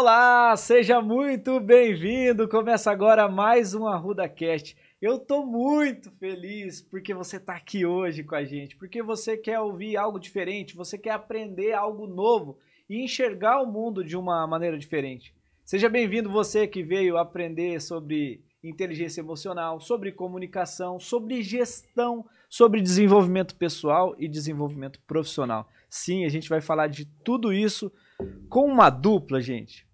Olá, seja muito bem-vindo. Começa agora mais um Arruda Cast. Eu tô muito feliz porque você tá aqui hoje com a gente, porque você quer ouvir algo diferente, você quer aprender algo novo e enxergar o mundo de uma maneira diferente. Seja bem-vindo você que veio aprender sobre inteligência emocional, sobre comunicação, sobre gestão, sobre desenvolvimento pessoal e desenvolvimento profissional. Sim, a gente vai falar de tudo isso com uma dupla, gente,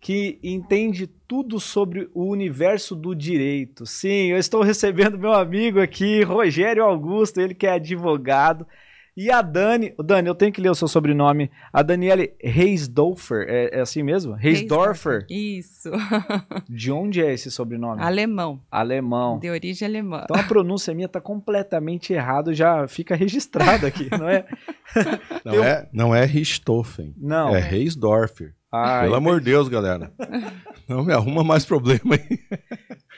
que entende tudo sobre o universo do direito. Sim, eu estou recebendo meu amigo aqui, Rogério Augusto, ele que é advogado. E a Dani, Dani, eu tenho que ler o seu sobrenome. A Daniele Reisdorfer, é, é assim mesmo? Reisdorfer? Isso. De onde é esse sobrenome? Alemão. Alemão. De origem alemã. Então a pronúncia minha tá completamente errada, já fica registrado aqui, não é? Não, Eu... é, não é Richthofen. Não. É Reisdorfer. Ah, Pelo amor de Deus, galera. Não me arruma mais problema aí.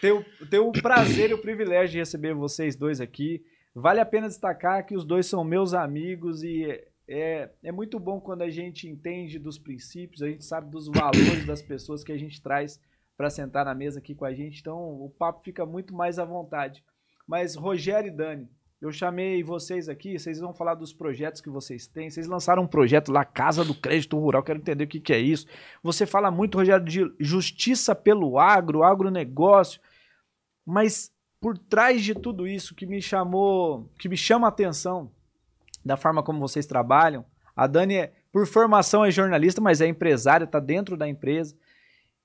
Tenho, tenho o prazer e o privilégio de receber vocês dois aqui. Vale a pena destacar que os dois são meus amigos e é, é muito bom quando a gente entende dos princípios, a gente sabe dos valores das pessoas que a gente traz para sentar na mesa aqui com a gente. Então o papo fica muito mais à vontade. Mas Rogério e Dani, eu chamei vocês aqui, vocês vão falar dos projetos que vocês têm. Vocês lançaram um projeto lá, Casa do Crédito Rural, quero entender o que, que é isso. Você fala muito, Rogério, de justiça pelo agro, agronegócio. Mas por trás de tudo isso que me chamou, que me chama a atenção da forma como vocês trabalham. A Dani, é, por formação, é jornalista, mas é empresária, está dentro da empresa.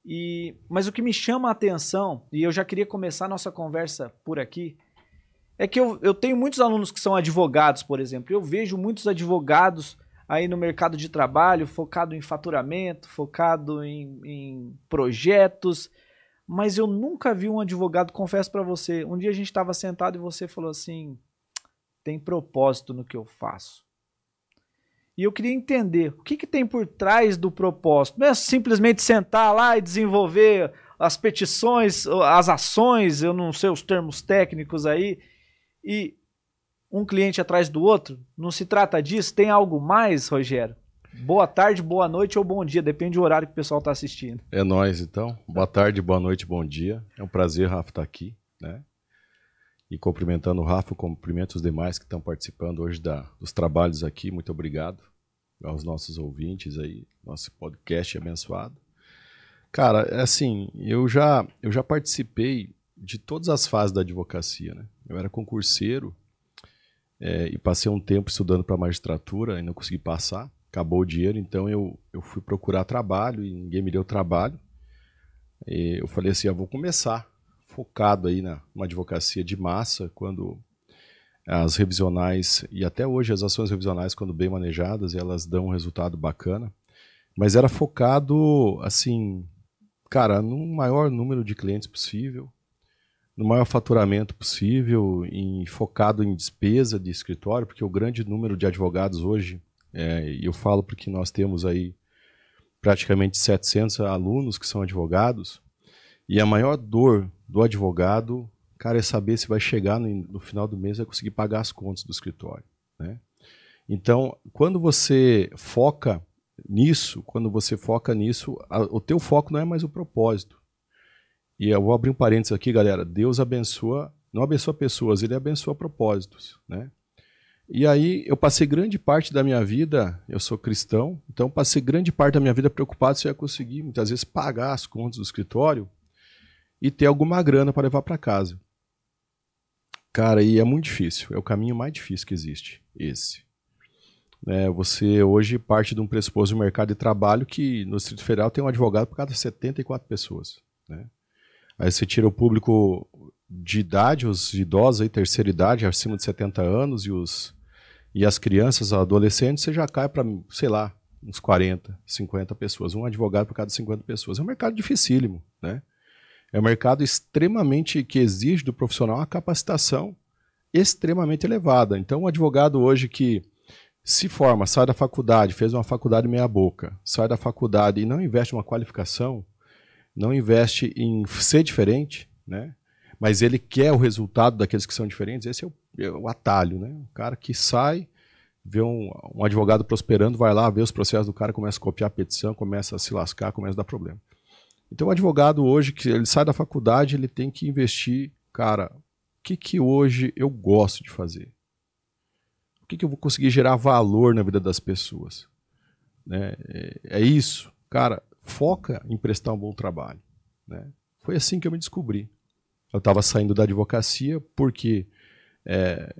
E, mas o que me chama a atenção, e eu já queria começar a nossa conversa por aqui, é que eu, eu tenho muitos alunos que são advogados, por exemplo. Eu vejo muitos advogados aí no mercado de trabalho focado em faturamento, focado em, em projetos, mas eu nunca vi um advogado, confesso para você. Um dia a gente estava sentado e você falou assim: tem propósito no que eu faço. E eu queria entender o que, que tem por trás do propósito. Não é simplesmente sentar lá e desenvolver as petições, as ações, eu não sei os termos técnicos aí, e um cliente atrás do outro. Não se trata disso? Tem algo mais, Rogério? Boa tarde, boa noite ou bom dia, depende do horário que o pessoal está assistindo. É nós então. Boa tarde, boa noite, bom dia. É um prazer, Rafa, estar tá aqui, né? E cumprimentando o Rafa, cumprimento os demais que estão participando hoje da, dos trabalhos aqui. Muito obrigado aos nossos ouvintes aí, nosso podcast abençoado. Cara, é assim, eu já eu já participei de todas as fases da advocacia, né? Eu era concurseiro é, e passei um tempo estudando para magistratura e não consegui passar acabou o dinheiro, então eu, eu fui procurar trabalho e ninguém me deu trabalho. E eu falei assim, eu ah, vou começar focado aí na uma advocacia de massa, quando as revisionais e até hoje as ações revisionais quando bem manejadas, elas dão um resultado bacana. Mas era focado assim, cara, no maior número de clientes possível, no maior faturamento possível, em, focado em despesa de escritório, porque o grande número de advogados hoje é, e eu falo porque nós temos aí praticamente 700 alunos que são advogados, e a maior dor do advogado, cara, é saber se vai chegar no, no final do mês e conseguir pagar as contas do escritório. Né? Então, quando você foca nisso, quando você foca nisso, a, o teu foco não é mais o propósito. E eu vou abrir um parênteses aqui, galera. Deus abençoa, não abençoa pessoas, ele abençoa propósitos, né? E aí eu passei grande parte da minha vida, eu sou cristão, então passei grande parte da minha vida preocupado se eu ia conseguir muitas vezes pagar as contas do escritório e ter alguma grana para levar para casa. Cara, e é muito difícil, é o caminho mais difícil que existe, esse. É, você hoje parte de um pressuposto do mercado de trabalho que no Distrito Federal tem um advogado por cada 74 pessoas. Né? Aí você tira o público de idade, os idosos aí, terceira idade, acima de 70 anos, e os e as crianças, adolescentes, você já cai para, sei lá, uns 40, 50 pessoas. Um advogado por cada 50 pessoas. É um mercado dificílimo, né? É um mercado extremamente que exige do profissional uma capacitação extremamente elevada. Então, um advogado hoje que se forma, sai da faculdade, fez uma faculdade meia boca, sai da faculdade e não investe uma qualificação, não investe em ser diferente, né? Mas ele quer o resultado daqueles que são diferentes, esse é o é o atalho, né? O cara que sai vê um, um, advogado prosperando, vai lá, vê os processos do cara, começa a copiar a petição, começa a se lascar, começa a dar problema. Então, o advogado hoje, que ele sai da faculdade, ele tem que investir, cara, o que, que hoje eu gosto de fazer? O que, que eu vou conseguir gerar valor na vida das pessoas? Né? É, é isso. Cara, foca em prestar um bom trabalho. Né? Foi assim que eu me descobri. Eu estava saindo da advocacia porque é,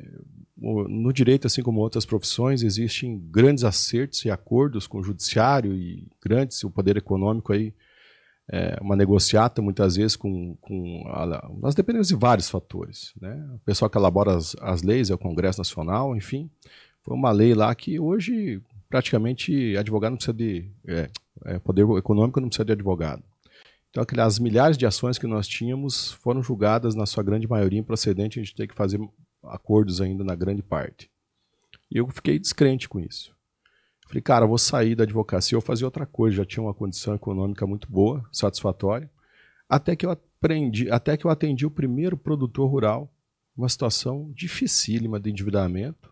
no direito, assim como outras profissões, existem grandes acertos e acordos com o judiciário e grandes, o poder econômico aí, é, uma negociata muitas vezes com, com a, nós dependemos de vários fatores, né? O pessoal que elabora as, as leis é o Congresso Nacional, enfim, foi uma lei lá que hoje praticamente advogado não precisa de é, é, poder econômico não precisa de advogado. Então, aquelas milhares de ações que nós tínhamos foram julgadas, na sua grande maioria, improcedente, a gente tem que fazer acordos ainda na grande parte. E eu fiquei descrente com isso. Falei, cara, vou sair da advocacia, vou fazer outra coisa. Já tinha uma condição econômica muito boa, satisfatória. Até que eu aprendi, até que eu atendi o primeiro produtor rural, uma situação dificílima de endividamento,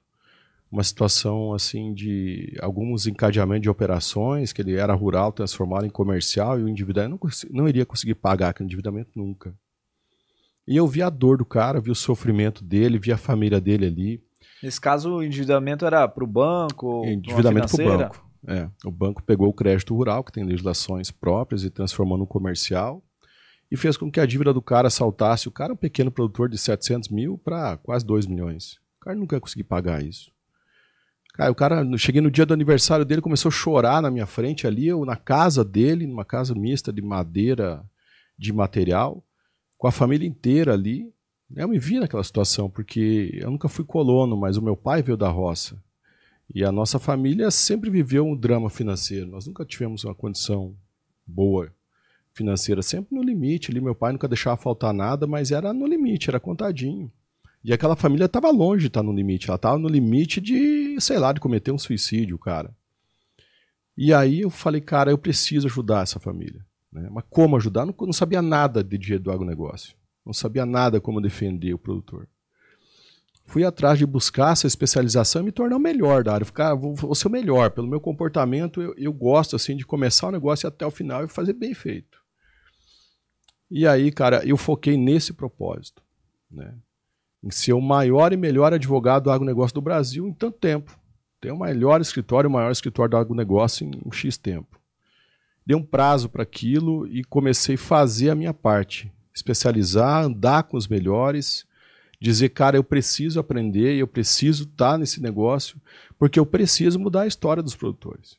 uma situação assim de alguns encadeamentos de operações, que ele era rural, transformado em comercial, e o endividamento não, não iria conseguir pagar aquele endividamento nunca. E eu vi a dor do cara, vi o sofrimento dele, vi a família dele ali. Nesse caso, o endividamento era para o banco? Endividamento para o banco. É, o banco pegou o crédito rural, que tem legislações próprias, e transformou no comercial, e fez com que a dívida do cara saltasse. O cara é um pequeno produtor de 700 mil para quase 2 milhões. O cara nunca ia conseguir pagar isso. Cara, o cara, cheguei no dia do aniversário dele, começou a chorar na minha frente ali, eu na casa dele, numa casa mista de madeira, de material, com a família inteira ali. Eu me vi naquela situação, porque eu nunca fui colono, mas o meu pai veio da roça. E a nossa família sempre viveu um drama financeiro. Nós nunca tivemos uma condição boa financeira, sempre no limite ali. Meu pai nunca deixava faltar nada, mas era no limite, era contadinho. E aquela família estava longe de estar tá no limite. Ela estava no limite de, sei lá, de cometer um suicídio, cara. E aí eu falei, cara, eu preciso ajudar essa família. Né? Mas como ajudar? Não, não sabia nada de dia do agronegócio. Não sabia nada como defender o produtor. Fui atrás de buscar essa especialização e me tornar o melhor da área. Ficar, vou, vou ser o melhor. Pelo meu comportamento, eu, eu gosto assim de começar o negócio até o final e fazer bem feito. E aí, cara, eu foquei nesse propósito. Né? Em ser o maior e melhor advogado do agronegócio do Brasil em tanto tempo. Tem o melhor escritório, o maior escritório do agronegócio em um X tempo. Dei um prazo para aquilo e comecei a fazer a minha parte. Especializar, andar com os melhores, dizer, cara, eu preciso aprender, eu preciso estar tá nesse negócio, porque eu preciso mudar a história dos produtores.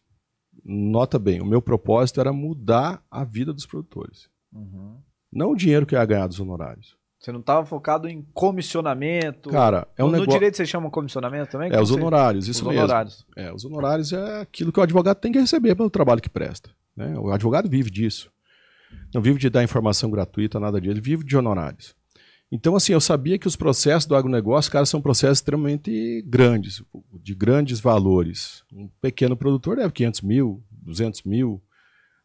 Nota bem, o meu propósito era mudar a vida dos produtores. Uhum. Não o dinheiro que eu ia ganhar dos honorários. Você não estava focado em comissionamento? Cara, é um no, negócio... No direito você chama comissionamento também? É, os honorários, isso os mesmo. Honorários. É, os honorários é aquilo que o advogado tem que receber pelo trabalho que presta. Né? O advogado vive disso. Não vive de dar informação gratuita, nada disso. Ele vive de honorários. Então, assim, eu sabia que os processos do agronegócio, cara, são processos extremamente grandes, de grandes valores. Um pequeno produtor deve 500 mil, 200 mil,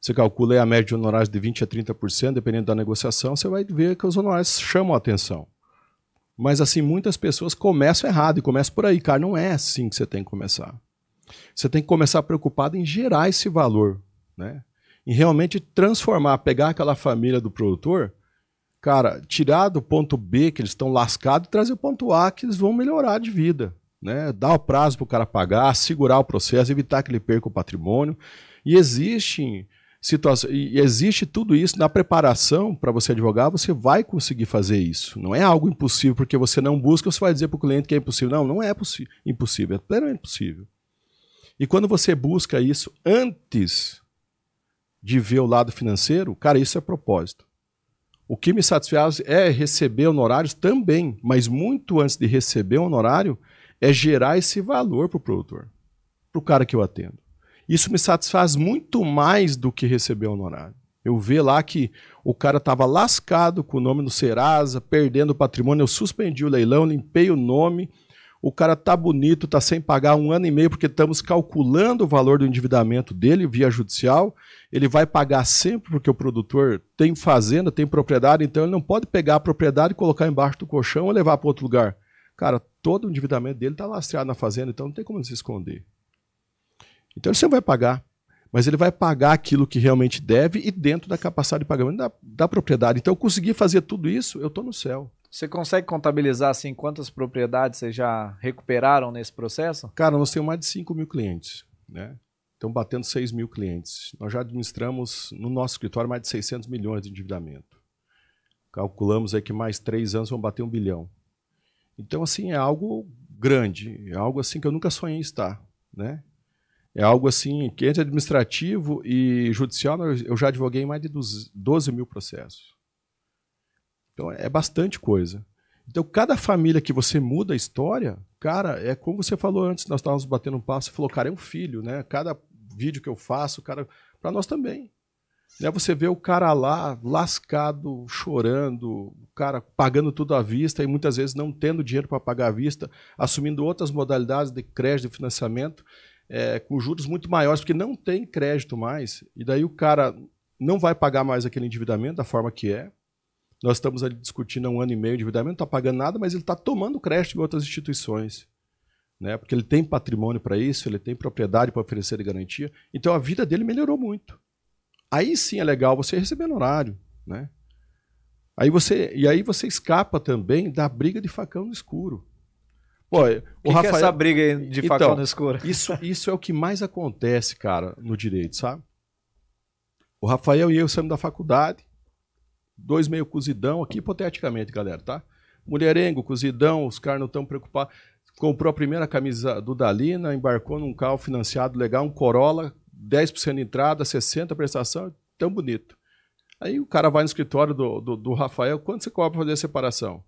você calcula aí a média de honorários de 20% a 30%, dependendo da negociação, você vai ver que os honorários chamam a atenção. Mas assim, muitas pessoas começam errado e começam por aí, cara. Não é assim que você tem que começar. Você tem que começar preocupado em gerar esse valor, né? Em realmente transformar, pegar aquela família do produtor, cara, tirar do ponto B que eles estão lascados e trazer o ponto A que eles vão melhorar de vida. Né? Dar o prazo para o cara pagar, segurar o processo, evitar que ele perca o patrimônio. E existem E existe tudo isso na preparação para você advogar, você vai conseguir fazer isso. Não é algo impossível porque você não busca, você vai dizer para o cliente que é impossível. Não, não é impossível, é plenamente possível. E quando você busca isso antes de ver o lado financeiro, cara, isso é propósito. O que me satisfaz é receber honorários também, mas muito antes de receber o honorário, é gerar esse valor para o produtor, para o cara que eu atendo. Isso me satisfaz muito mais do que receber honorário. Eu ver lá que o cara estava lascado com o nome no Serasa, perdendo o patrimônio, eu suspendi o leilão, limpei o nome, o cara tá bonito, tá sem pagar um ano e meio, porque estamos calculando o valor do endividamento dele via judicial. Ele vai pagar sempre porque o produtor tem fazenda, tem propriedade, então ele não pode pegar a propriedade e colocar embaixo do colchão ou levar para outro lugar. Cara, todo o endividamento dele está lastreado na fazenda, então não tem como se esconder. Então ele sempre vai pagar. Mas ele vai pagar aquilo que realmente deve e dentro da capacidade de pagamento da, da propriedade. Então eu consegui fazer tudo isso, eu estou no céu. Você consegue contabilizar assim quantas propriedades vocês já recuperaram nesse processo? Cara, nós temos mais de 5 mil clientes. Né? Estão batendo 6 mil clientes. Nós já administramos no nosso escritório mais de 600 milhões de endividamento. Calculamos aí que mais três anos vão bater um bilhão. Então, assim, é algo grande, é algo assim que eu nunca sonhei estar, né? É algo assim que entre administrativo e judicial eu já advoguei mais de 12 mil processos. Então é bastante coisa. Então cada família que você muda a história, cara, é como você falou antes, nós estávamos batendo um passo, você falou, cara, é um filho, né? Cada vídeo que eu faço, cara, para nós também. Né? Você vê o cara lá, lascado, chorando, o cara pagando tudo à vista e muitas vezes não tendo dinheiro para pagar à vista, assumindo outras modalidades de crédito e financiamento é, com juros muito maiores, porque não tem crédito mais. E daí o cara não vai pagar mais aquele endividamento da forma que é. Nós estamos ali discutindo há um ano e meio de endividamento, não está pagando nada, mas ele está tomando crédito em outras instituições. Né? Porque ele tem patrimônio para isso, ele tem propriedade para oferecer de garantia. Então a vida dele melhorou muito. Aí sim é legal você receber no horário, né? Aí você, e aí você escapa também da briga de facão no escuro. Pô, o que Rafael... que é essa briga de facão então, no escuro? Isso, isso é o que mais acontece, cara, no direito, sabe? O Rafael e eu saímos da faculdade, dois meio cozidão, aqui hipoteticamente, galera, tá? Mulherengo, cozidão, os caras não estão preocupados. Comprou a primeira camisa do Dalina, embarcou num carro financiado legal, um Corolla, 10% de entrada, 60% prestação, tão bonito. Aí o cara vai no escritório do, do, do Rafael, quanto você cobra para fazer a separação?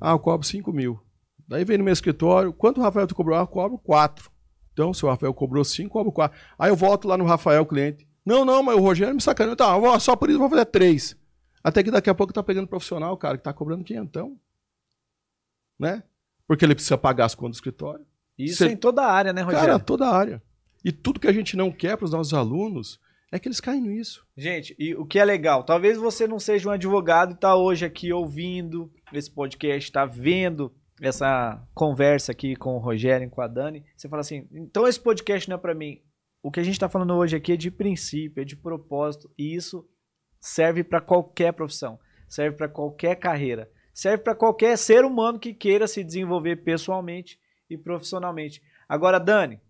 Ah, eu cobro 5 mil. Daí vem no meu escritório, quanto o Rafael te cobrou? Eu cobro 4. Então, se o Rafael cobrou 5, cobro 4. Aí eu volto lá no Rafael, cliente. Não, não, mas o Rogério me sacaneou. Tá, só por isso eu vou fazer 3. Até que daqui a pouco tá pegando profissional, cara, que tá cobrando quinhentão. Né? Porque ele precisa pagar as contas do escritório. Isso Cê... em toda a área, né, Rogério? Cara, toda a área. E tudo que a gente não quer para os nossos alunos é que eles caem nisso. Gente, e o que é legal, talvez você não seja um advogado e está hoje aqui ouvindo esse podcast, está vendo essa conversa aqui com o Rogério e com a Dani. Você fala assim, então esse podcast não é para mim. O que a gente está falando hoje aqui é de princípio, é de propósito, e isso serve para qualquer profissão, serve para qualquer carreira, serve para qualquer ser humano que queira se desenvolver pessoalmente e profissionalmente. Agora, Dani,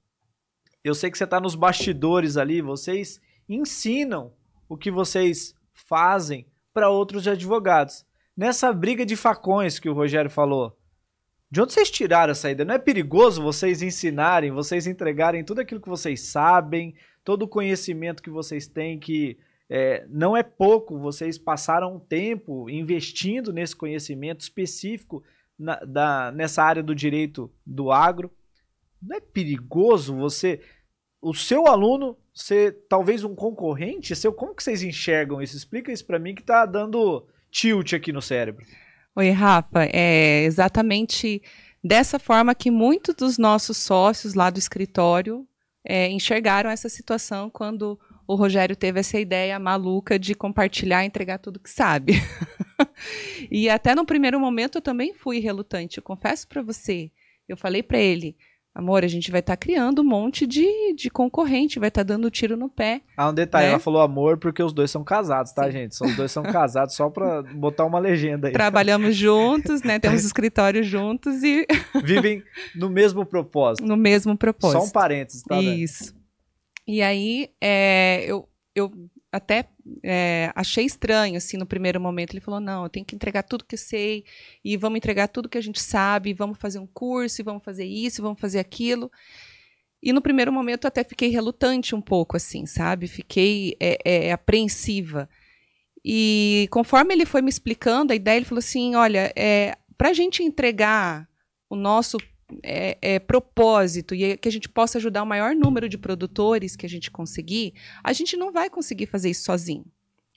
eu sei que você está nos bastidores ali, vocês ensinam o que vocês fazem para outros advogados. Nessa briga de facões que o Rogério falou, de onde vocês tiraram essa ideia? Não é perigoso vocês ensinarem, vocês entregarem tudo aquilo que vocês sabem, todo o conhecimento que vocês têm, que é, não é pouco, vocês passaram um tempo investindo nesse conhecimento específico na, da, nessa área do direito do agro. Não é perigoso você, o seu aluno, ser talvez um concorrente seu? Como que vocês enxergam isso? Explica isso para mim que está dando tilt aqui no cérebro. Oi, Rafa. É exatamente dessa forma que muitos dos nossos sócios lá do escritório é, enxergaram essa situação quando o Rogério teve essa ideia maluca de compartilhar e entregar tudo que sabe. e até no primeiro momento eu também fui relutante. Eu confesso para você. Eu falei para ele: Amor, a gente vai estar tá criando um monte de, de concorrente, vai estar tá dando tiro no pé. Ah, um detalhe, né? ela falou amor porque os dois são casados, tá, Sim. gente? Os dois são casados só pra botar uma legenda aí. Trabalhamos juntos, né? Temos escritório juntos e. Vivem no mesmo propósito. No mesmo propósito. Só um parênteses, tá? Isso. E aí, é, eu, eu até é, achei estranho, assim, no primeiro momento. Ele falou: não, eu tenho que entregar tudo que eu sei, e vamos entregar tudo que a gente sabe, vamos fazer um curso, e vamos fazer isso, e vamos fazer aquilo. E no primeiro momento eu até fiquei relutante um pouco, assim, sabe? Fiquei é, é, apreensiva. E conforme ele foi me explicando a ideia, ele falou assim: olha, é, para a gente entregar o nosso é, é, propósito e que a gente possa ajudar o maior número de produtores que a gente conseguir, a gente não vai conseguir fazer isso sozinho.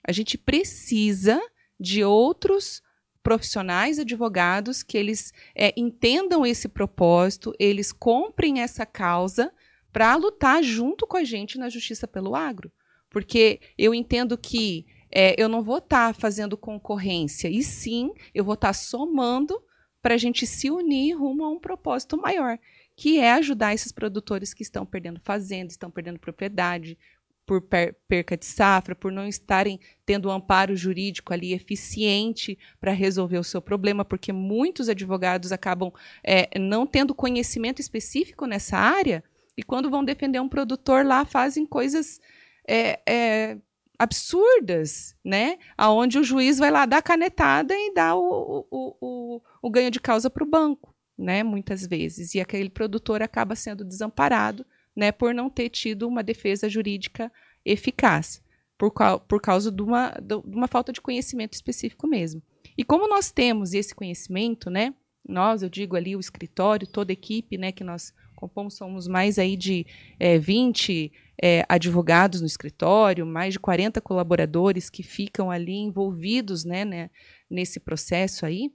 A gente precisa de outros profissionais advogados que eles é, entendam esse propósito, eles comprem essa causa para lutar junto com a gente na justiça pelo agro. Porque eu entendo que é, eu não vou estar tá fazendo concorrência, e sim eu vou estar tá somando para a gente se unir rumo a um propósito maior, que é ajudar esses produtores que estão perdendo fazenda, estão perdendo propriedade, por per perca de safra, por não estarem tendo um amparo jurídico ali eficiente para resolver o seu problema, porque muitos advogados acabam é, não tendo conhecimento específico nessa área e quando vão defender um produtor lá fazem coisas é, é, absurdas, né? Aonde o juiz vai lá dar a canetada e dá o, o, o, o ganho de causa para o banco, né? Muitas vezes e aquele produtor acaba sendo desamparado né, por não ter tido uma defesa jurídica eficaz, por, por causa de uma, de uma falta de conhecimento específico mesmo. E como nós temos esse conhecimento, né, nós, eu digo ali o escritório, toda a equipe né, que nós compomos, somos mais aí de é, 20 é, advogados no escritório, mais de 40 colaboradores que ficam ali envolvidos né, né nesse processo aí.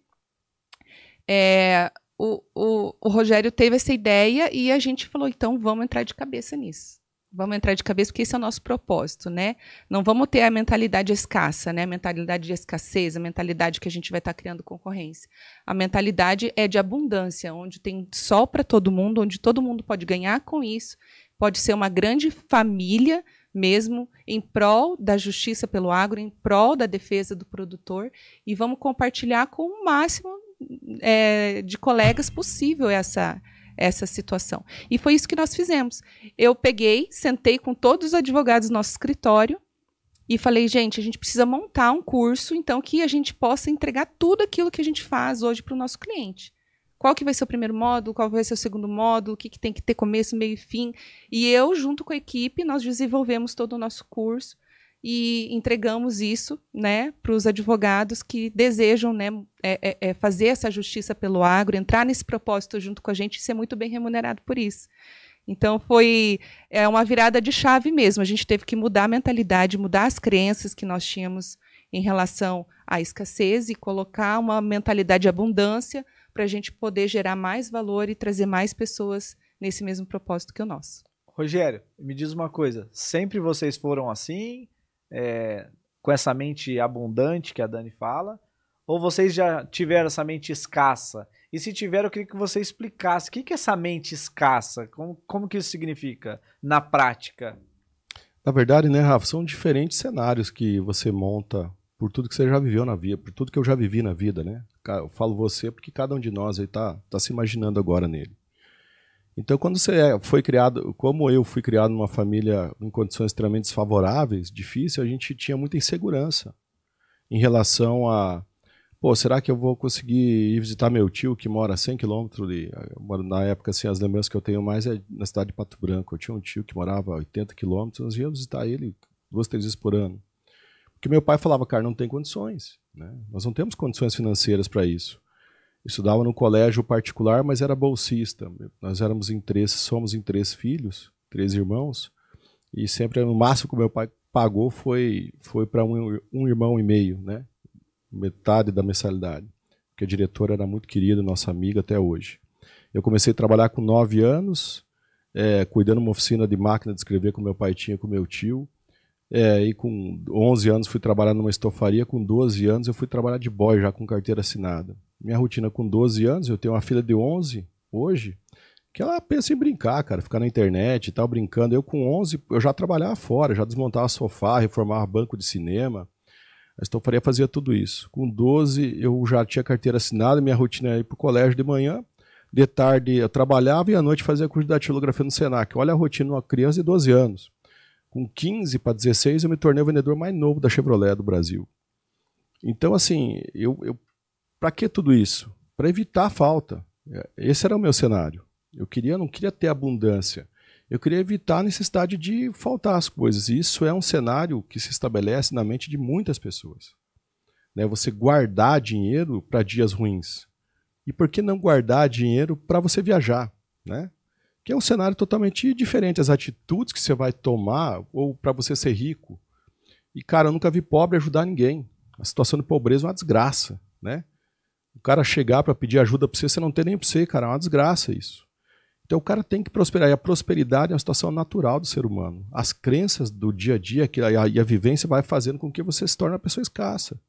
É, o, o, o Rogério teve essa ideia e a gente falou, então vamos entrar de cabeça nisso. Vamos entrar de cabeça porque esse é o nosso propósito, né? Não vamos ter a mentalidade escassa, né? A mentalidade de escassez, a mentalidade que a gente vai estar criando concorrência. A mentalidade é de abundância, onde tem sol para todo mundo, onde todo mundo pode ganhar com isso. Pode ser uma grande família mesmo em prol da justiça pelo agro, em prol da defesa do produtor e vamos compartilhar com o máximo é, de colegas possível essa essa situação. E foi isso que nós fizemos. Eu peguei, sentei com todos os advogados do nosso escritório e falei, gente, a gente precisa montar um curso, então, que a gente possa entregar tudo aquilo que a gente faz hoje para o nosso cliente. Qual que vai ser o primeiro módulo, qual vai ser o segundo módulo, o que, que tem que ter começo, meio e fim. E eu, junto com a equipe, nós desenvolvemos todo o nosso curso e entregamos isso né, para os advogados que desejam né, é, é, é, fazer essa justiça pelo agro, entrar nesse propósito junto com a gente e ser muito bem remunerado por isso. Então foi é uma virada de chave mesmo. A gente teve que mudar a mentalidade, mudar as crenças que nós tínhamos em relação à escassez e colocar uma mentalidade de abundância para a gente poder gerar mais valor e trazer mais pessoas nesse mesmo propósito que o nosso. Rogério, me diz uma coisa: sempre vocês foram assim? É, com essa mente abundante que a Dani fala? Ou vocês já tiveram essa mente escassa? E se tiveram, eu queria que você explicasse o que é essa mente escassa, como, como que isso significa na prática? Na verdade, né, Rafa, são diferentes cenários que você monta por tudo que você já viveu na vida, por tudo que eu já vivi na vida, né? Eu falo você porque cada um de nós aí tá, tá se imaginando agora nele. Então, quando você é, foi criado, como eu fui criado numa família em condições extremamente desfavoráveis, difícil, a gente tinha muita insegurança em relação a, pô, será que eu vou conseguir ir visitar meu tio que mora a 100 quilômetros de, na época, assim, as lembranças que eu tenho mais é na cidade de Pato Branco. Eu tinha um tio que morava a 80 quilômetros, nós íamos visitar ele duas, três vezes por ano. Porque meu pai falava, cara, não tem condições, né? Nós não temos condições financeiras para isso estudava no colégio particular, mas era bolsista. Nós éramos em três, somos em três filhos, três irmãos, e sempre no máximo que meu pai pagou foi foi para um, um, irmão e meio, né? Metade da mensalidade. Porque a diretora era muito querida, nossa amiga até hoje. Eu comecei a trabalhar com nove anos, é, cuidando uma oficina de máquina de escrever que meu pai tinha com meu tio. É, e com 11 anos fui trabalhar numa estofaria, com 12 anos eu fui trabalhar de boy já com carteira assinada minha rotina com 12 anos, eu tenho uma filha de 11 hoje, que ela pensa em brincar, cara, ficar na internet e tal, brincando. Eu com 11, eu já trabalhava fora, já desmontava sofá, reformava banco de cinema. A estofaria fazia tudo isso. Com 12, eu já tinha carteira assinada, minha rotina era ir para o colégio de manhã, de tarde eu trabalhava e à noite fazia curso de datilografia no Senac. Olha a rotina de uma criança de 12 anos. Com 15 para 16, eu me tornei o vendedor mais novo da Chevrolet do Brasil. Então, assim, eu, eu para que tudo isso? Para evitar a falta. Esse era o meu cenário. Eu queria, não queria ter abundância. Eu queria evitar a necessidade de faltar as coisas. E isso é um cenário que se estabelece na mente de muitas pessoas. Né? Você guardar dinheiro para dias ruins. E por que não guardar dinheiro para você viajar? Né? Que é um cenário totalmente diferente. As atitudes que você vai tomar, ou para você ser rico. E, cara, eu nunca vi pobre ajudar ninguém. A situação de pobreza é uma desgraça. Né? O cara chegar para pedir ajuda para você, você não tem nem para você, cara. É uma desgraça isso. Então o cara tem que prosperar. E a prosperidade é uma situação natural do ser humano. As crenças do dia a dia que a, e a vivência vai fazendo com que você se torne uma pessoa escassa.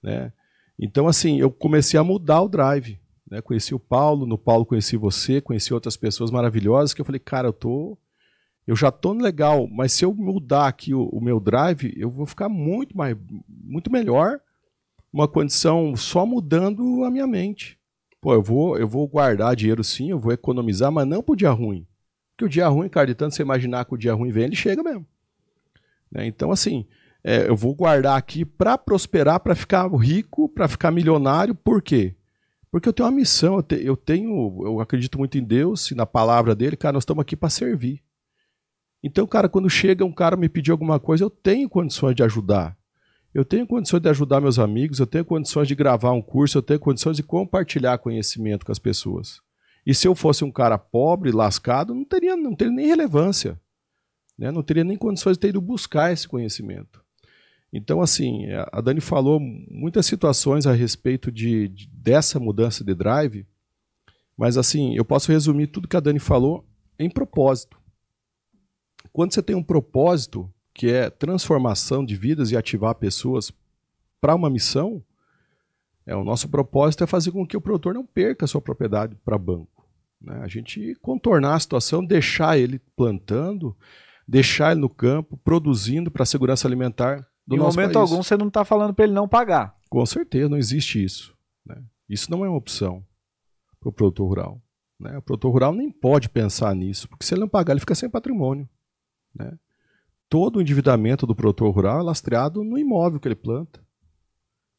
Né? Então, assim, eu comecei a mudar o drive. Né? Conheci o Paulo, no Paulo conheci você, conheci outras pessoas maravilhosas, que eu falei, cara, eu tô. Eu já tô legal, mas se eu mudar aqui o, o meu drive, eu vou ficar muito mais, muito melhor, uma condição só mudando a minha mente. Pô, eu vou, eu vou guardar dinheiro sim, eu vou economizar, mas não pro dia ruim. Porque o dia ruim, cara, de tanto você imaginar que o dia ruim vem, ele chega mesmo. Né? Então, assim, é, eu vou guardar aqui para prosperar, para ficar rico, para ficar milionário. Por quê? Porque eu tenho uma missão, eu, te, eu tenho, eu acredito muito em Deus e na palavra dele, cara, nós estamos aqui para servir. Então, cara, quando chega um cara me pedir alguma coisa, eu tenho condições de ajudar. Eu tenho condições de ajudar meus amigos, eu tenho condições de gravar um curso, eu tenho condições de compartilhar conhecimento com as pessoas. E se eu fosse um cara pobre, lascado, não teria, não teria nem relevância. Né? Não teria nem condições de ter ido buscar esse conhecimento. Então, assim, a Dani falou muitas situações a respeito de, de, dessa mudança de drive, mas assim, eu posso resumir tudo que a Dani falou em propósito. Quando você tem um propósito, que é transformação de vidas e ativar pessoas para uma missão, é o nosso propósito é fazer com que o produtor não perca a sua propriedade para banco. Né? A gente contornar a situação, deixar ele plantando, deixar ele no campo, produzindo para a segurança alimentar do em nosso momento país. algum você não está falando para ele não pagar. Com certeza, não existe isso. Né? Isso não é uma opção para o produtor rural. Né? O produtor rural nem pode pensar nisso, porque se ele não pagar, ele fica sem patrimônio. Né? Todo o endividamento do produtor rural é lastreado no imóvel que ele planta.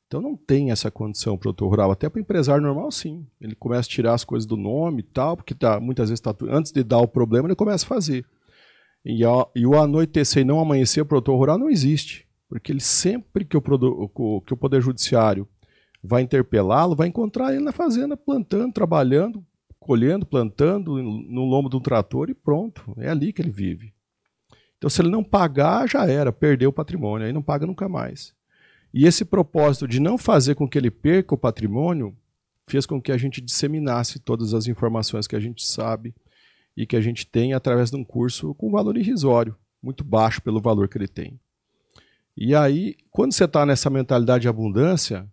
Então não tem essa condição produtor rural. Até para o empresário normal, sim. Ele começa a tirar as coisas do nome e tal, porque tá, muitas vezes tá, antes de dar o problema, ele começa a fazer. E, a, e o anoitecer e não amanhecer o produtor rural não existe. Porque ele sempre que o, que o Poder Judiciário vai interpelá-lo, vai encontrar ele na fazenda plantando, trabalhando, colhendo, plantando no lombo de um trator e pronto. É ali que ele vive. Então, se ele não pagar, já era, perdeu o patrimônio, aí não paga nunca mais. E esse propósito de não fazer com que ele perca o patrimônio fez com que a gente disseminasse todas as informações que a gente sabe e que a gente tem através de um curso com valor irrisório, muito baixo pelo valor que ele tem. E aí, quando você está nessa mentalidade de abundância,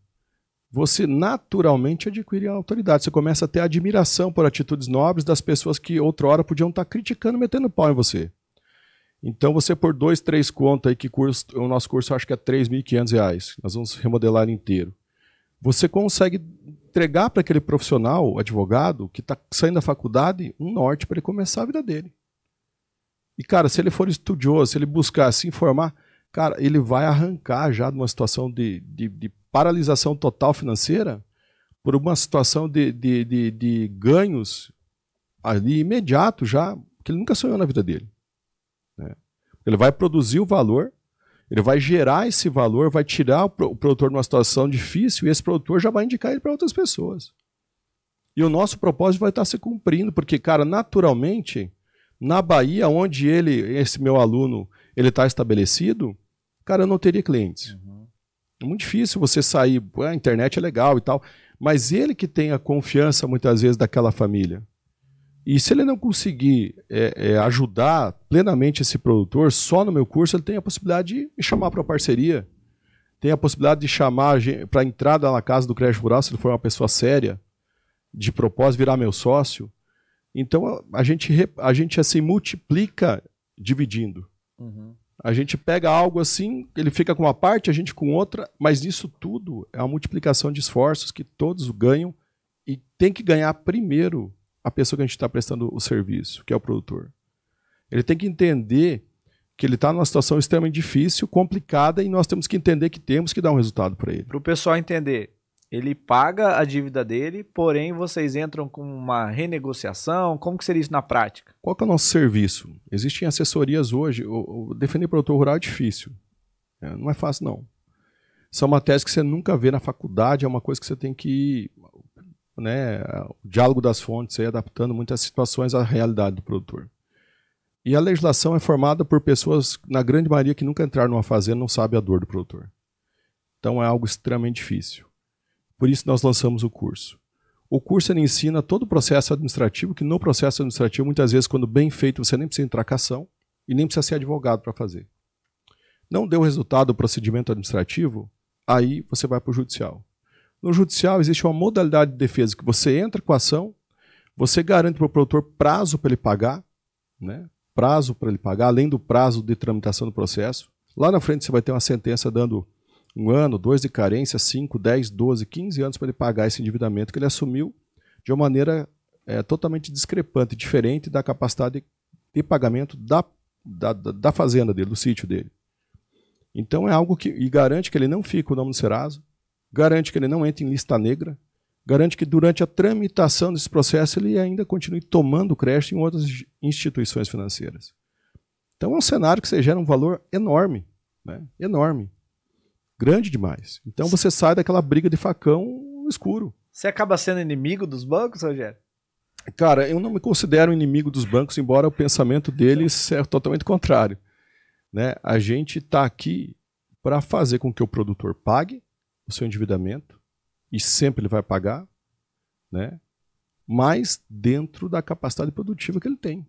você naturalmente adquire a autoridade. Você começa a ter admiração por atitudes nobres das pessoas que outrora podiam estar tá criticando, metendo pau em você. Então, você por dois, três contas aí, que curso, o nosso curso acho que é R$ 3.500, nós vamos remodelar inteiro. Você consegue entregar para aquele profissional, advogado, que está saindo da faculdade, um norte para ele começar a vida dele. E, cara, se ele for estudioso, se ele buscar se informar, cara, ele vai arrancar já de uma situação de, de, de paralisação total financeira por uma situação de, de, de, de ganhos ali imediato já, que ele nunca sonhou na vida dele. Né? Ele vai produzir o valor, ele vai gerar esse valor, vai tirar o produtor de uma situação difícil e esse produtor já vai indicar ele para outras pessoas. E o nosso propósito vai estar se cumprindo, porque, cara, naturalmente, na Bahia, onde ele, esse meu aluno, ele está estabelecido, cara, eu não teria clientes. Uhum. É muito difícil você sair, a internet é legal e tal, mas ele que tem a confiança muitas vezes daquela família. E se ele não conseguir é, é, ajudar plenamente esse produtor, só no meu curso ele tem a possibilidade de me chamar para parceria. Tem a possibilidade de chamar para entrada na casa do crédito rural, se ele for uma pessoa séria, de propósito, virar meu sócio. Então a gente, a gente assim multiplica dividindo. Uhum. A gente pega algo assim, ele fica com uma parte, a gente com outra, mas isso tudo é uma multiplicação de esforços que todos ganham e tem que ganhar primeiro a pessoa que a gente está prestando o serviço, que é o produtor. Ele tem que entender que ele está numa situação extremamente difícil, complicada, e nós temos que entender que temos que dar um resultado para ele. Para o pessoal entender, ele paga a dívida dele, porém vocês entram com uma renegociação. Como que seria isso na prática? Qual que é o nosso serviço? Existem assessorias hoje. O, o defender produtor rural é difícil. É, não é fácil, não. São matérias que você nunca vê na faculdade, é uma coisa que você tem que né, o diálogo das fontes, aí, adaptando muitas situações à realidade do produtor. E a legislação é formada por pessoas, na grande maioria, que nunca entraram numa fazenda não sabe a dor do produtor. Então é algo extremamente difícil. Por isso nós lançamos o curso. O curso ele ensina todo o processo administrativo, que no processo administrativo, muitas vezes, quando bem feito, você nem precisa entrar ação e nem precisa ser advogado para fazer. Não deu resultado o procedimento administrativo, aí você vai para o judicial. No judicial existe uma modalidade de defesa que você entra com a ação, você garante para o produtor prazo para ele pagar, né? prazo para ele pagar, além do prazo de tramitação do processo. Lá na frente você vai ter uma sentença dando um ano, dois de carência, 5, 10, 12, 15 anos para ele pagar esse endividamento que ele assumiu de uma maneira é, totalmente discrepante, diferente da capacidade de pagamento da, da, da fazenda dele, do sítio dele. Então é algo que e garante que ele não fica o nome do Serasa, garante que ele não entre em lista negra, garante que durante a tramitação desse processo ele ainda continue tomando crédito em outras instituições financeiras. Então é um cenário que você gera um valor enorme, né? enorme grande demais. Então você sai daquela briga de facão no escuro. Você acaba sendo inimigo dos bancos, Rogério? Cara, eu não me considero inimigo dos bancos, embora o pensamento deles seja totalmente contrário. Né? A gente está aqui para fazer com que o produtor pague o seu endividamento, e sempre ele vai pagar, né? mas dentro da capacidade produtiva que ele tem.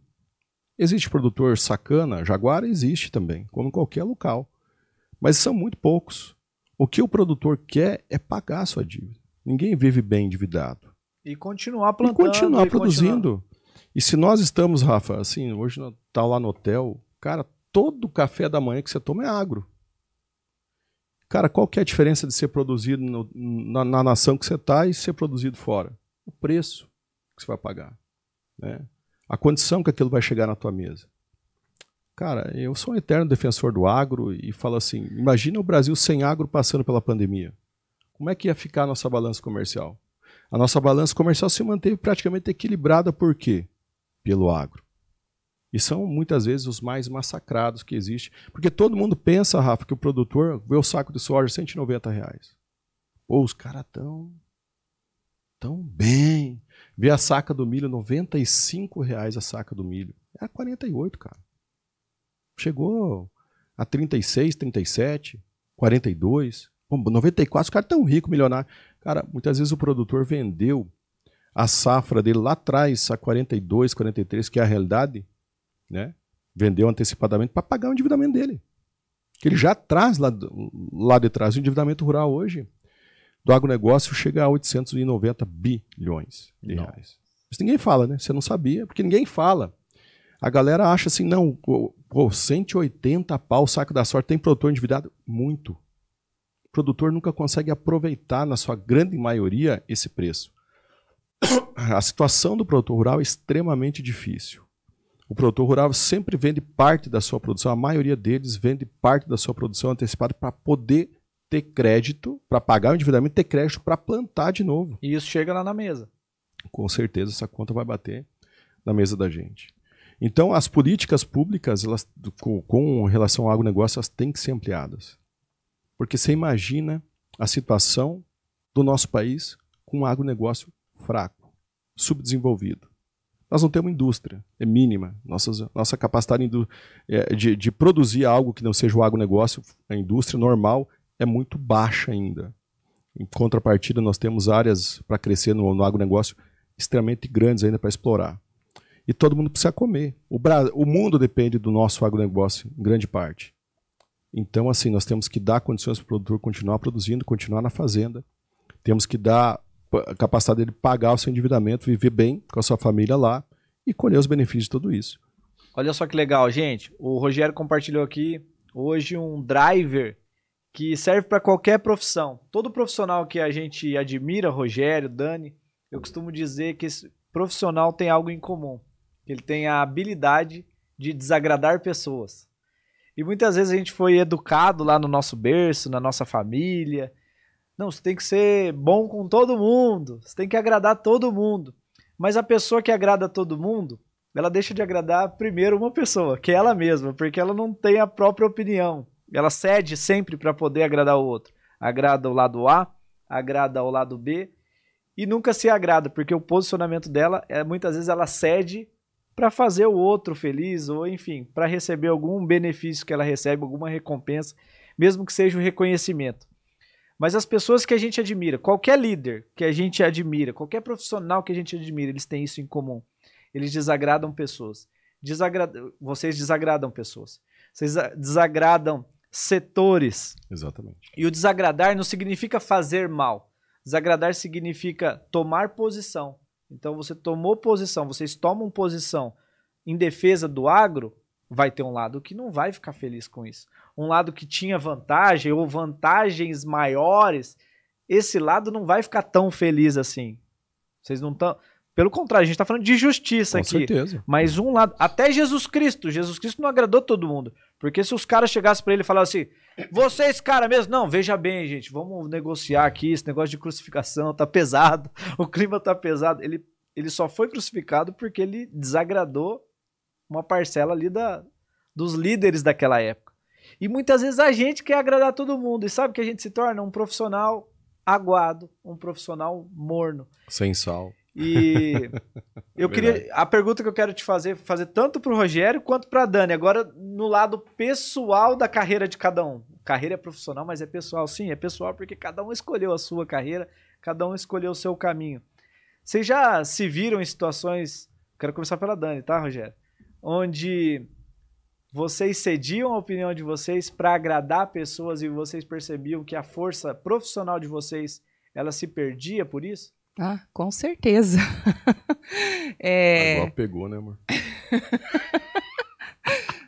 Existe produtor sacana, Jaguar existe também, como em qualquer local. Mas são muito poucos. O que o produtor quer é pagar a sua dívida. Ninguém vive bem endividado. E continuar plantando. E continuar e produzindo. Continuar. E se nós estamos, Rafa, assim, hoje tá lá no hotel, cara, todo café da manhã que você toma é agro. Cara, qual que é a diferença de ser produzido no, na, na, nação que você está e ser produzido fora? O preço que você vai pagar. Né? A condição que aquilo vai chegar na tua mesa. Cara, eu sou um eterno defensor do agro e falo assim: imagina o Brasil sem agro passando pela pandemia. Como é que ia ficar a nossa balança comercial? A nossa balança comercial se manteve praticamente equilibrada por quê? Pelo agro. E são muitas vezes os mais massacrados que existem. Porque todo mundo pensa, Rafa, que o produtor vê o saco de soja 190 reais. Pô, os caras tão, tão bem. Vê a saca do milho, 95 reais a saca do milho. É 48, cara. Chegou a 36, 37, 42. Bom, 94, os caras estão ricos, milionários. Cara, muitas vezes o produtor vendeu a safra dele lá atrás, a 42, 43, que é a realidade, né? Vendeu antecipadamente para pagar o endividamento dele. Que ele já traz lá, lá de trás. O endividamento rural hoje do agronegócio chega a 890 bilhões de reais. Isso ninguém fala, né? Você não sabia, porque ninguém fala. A galera acha assim, não, pô, 180 pau saco da sorte, tem produtor endividado? Muito. O produtor nunca consegue aproveitar, na sua grande maioria, esse preço. A situação do produtor rural é extremamente difícil. O produtor rural sempre vende parte da sua produção, a maioria deles vende parte da sua produção antecipada para poder ter crédito, para pagar o endividamento, ter crédito para plantar de novo. E isso chega lá na mesa. Com certeza essa conta vai bater na mesa da gente. Então, as políticas públicas, elas, com, com relação ao agronegócio, elas têm que ser ampliadas. Porque você imagina a situação do nosso país com um agronegócio fraco, subdesenvolvido. Nós não temos indústria, é mínima. Nossa, nossa capacidade é, de, de produzir algo que não seja o agronegócio, a indústria normal, é muito baixa ainda. Em contrapartida, nós temos áreas para crescer no, no agronegócio extremamente grandes ainda para explorar e todo mundo precisa comer. O, Bra... o mundo depende do nosso agronegócio, em grande parte. Então, assim, nós temos que dar condições para o produtor continuar produzindo, continuar na fazenda. Temos que dar a capacidade dele pagar o seu endividamento, viver bem com a sua família lá e colher os benefícios de tudo isso. Olha só que legal, gente. O Rogério compartilhou aqui hoje um driver que serve para qualquer profissão. Todo profissional que a gente admira, Rogério, Dani, eu costumo dizer que esse profissional tem algo em comum ele tem a habilidade de desagradar pessoas. E muitas vezes a gente foi educado lá no nosso berço, na nossa família. Não, você tem que ser bom com todo mundo, você tem que agradar todo mundo. Mas a pessoa que agrada todo mundo, ela deixa de agradar primeiro uma pessoa, que é ela mesma, porque ela não tem a própria opinião. Ela cede sempre para poder agradar o outro. Agrada o lado A, agrada o lado B e nunca se agrada, porque o posicionamento dela é muitas vezes ela cede para fazer o outro feliz ou enfim, para receber algum benefício que ela recebe, alguma recompensa, mesmo que seja o um reconhecimento. Mas as pessoas que a gente admira, qualquer líder que a gente admira, qualquer profissional que a gente admira, eles têm isso em comum. Eles desagradam pessoas. Desagrada... Vocês desagradam pessoas. Vocês desagradam setores. Exatamente. E o desagradar não significa fazer mal. Desagradar significa tomar posição. Então você tomou posição, vocês tomam posição em defesa do agro, vai ter um lado que não vai ficar feliz com isso. Um lado que tinha vantagem ou vantagens maiores, esse lado não vai ficar tão feliz assim. Vocês não estão. Pelo contrário, a gente está falando de justiça Com aqui. certeza. Mas um lado. Até Jesus Cristo. Jesus Cristo não agradou todo mundo. Porque se os caras chegassem para ele e falassem assim: vocês, cara mesmo, não, veja bem, gente, vamos negociar aqui. Esse negócio de crucificação tá pesado. O clima tá pesado. Ele, ele só foi crucificado porque ele desagradou uma parcela ali da, dos líderes daquela época. E muitas vezes a gente quer agradar todo mundo. E sabe o que a gente se torna? Um profissional aguado, um profissional morno. Sem sal. E eu queria. A pergunta que eu quero te fazer, fazer tanto pro Rogério quanto pra Dani. Agora, no lado pessoal da carreira de cada um. Carreira é profissional, mas é pessoal. Sim, é pessoal porque cada um escolheu a sua carreira, cada um escolheu o seu caminho. Vocês já se viram em situações. Quero começar pela Dani, tá, Rogério? Onde vocês cediam a opinião de vocês para agradar pessoas e vocês percebiam que a força profissional de vocês ela se perdia por isso? Ah, com certeza. é... Agora pegou, né, amor?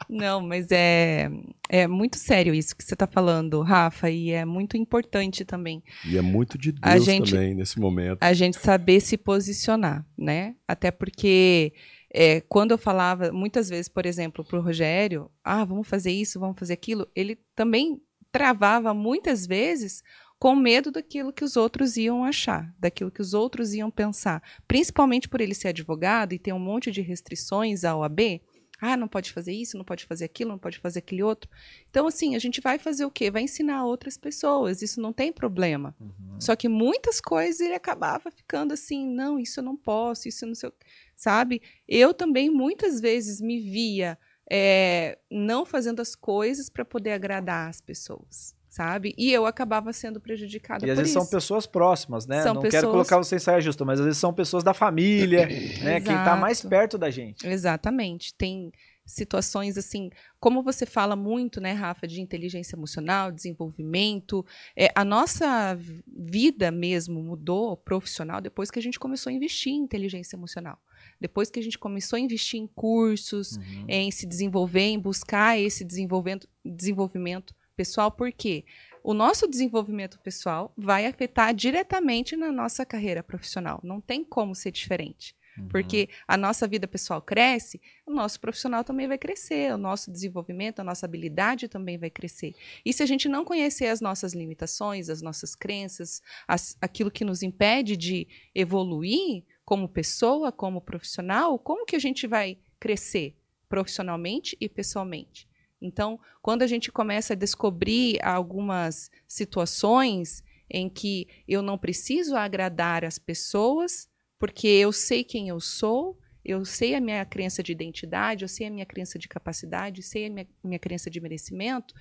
Não, mas é, é muito sério isso que você está falando, Rafa, e é muito importante também. E é muito de Deus A gente- também nesse momento. A gente saber se posicionar, né? Até porque é, quando eu falava, muitas vezes, por exemplo, para o Rogério, ah, vamos fazer isso, vamos fazer aquilo, ele também travava muitas vezes com medo daquilo que os outros iam achar, daquilo que os outros iam pensar. Principalmente por ele ser advogado e ter um monte de restrições à OAB. Ah, não pode fazer isso, não pode fazer aquilo, não pode fazer aquele outro. Então, assim, a gente vai fazer o quê? Vai ensinar outras pessoas, isso não tem problema. Só que muitas coisas ele acabava ficando assim, não, isso eu não posso, isso eu não sei, o quê", sabe? Eu também muitas vezes me via é, não fazendo as coisas para poder agradar as pessoas, sabe? E eu acabava sendo prejudicada E às por vezes isso. são pessoas próximas, né? São Não quero pessoas- colocar você em saia justa, mas às vezes são pessoas da família, né? Quem tá mais perto da gente. Exatamente. Tem situações assim, como você fala muito, né, Rafa, de inteligência emocional, desenvolvimento. É, a nossa vida mesmo mudou profissional depois que a gente começou a investir em inteligência emocional. Depois que a gente começou a investir em cursos, Uhum. em se desenvolver, em buscar esse desenvolvimento, desenvolvimento pessoal, porque o nosso desenvolvimento pessoal vai afetar diretamente na nossa carreira profissional. Não tem como ser diferente. Uhum. Porque a nossa vida pessoal cresce, o nosso profissional também vai crescer, o nosso desenvolvimento, a nossa habilidade também vai crescer. E se a gente não conhecer as nossas limitações, as nossas crenças, as- aquilo que nos impede de evoluir como pessoa, como profissional, como que a gente vai crescer profissionalmente e pessoalmente? Então, quando a gente começa a descobrir algumas situações em que eu não preciso agradar as pessoas, porque eu sei quem eu sou, eu sei a minha crença de identidade, eu sei a minha crença de capacidade, sei a minha, minha crença de merecimento.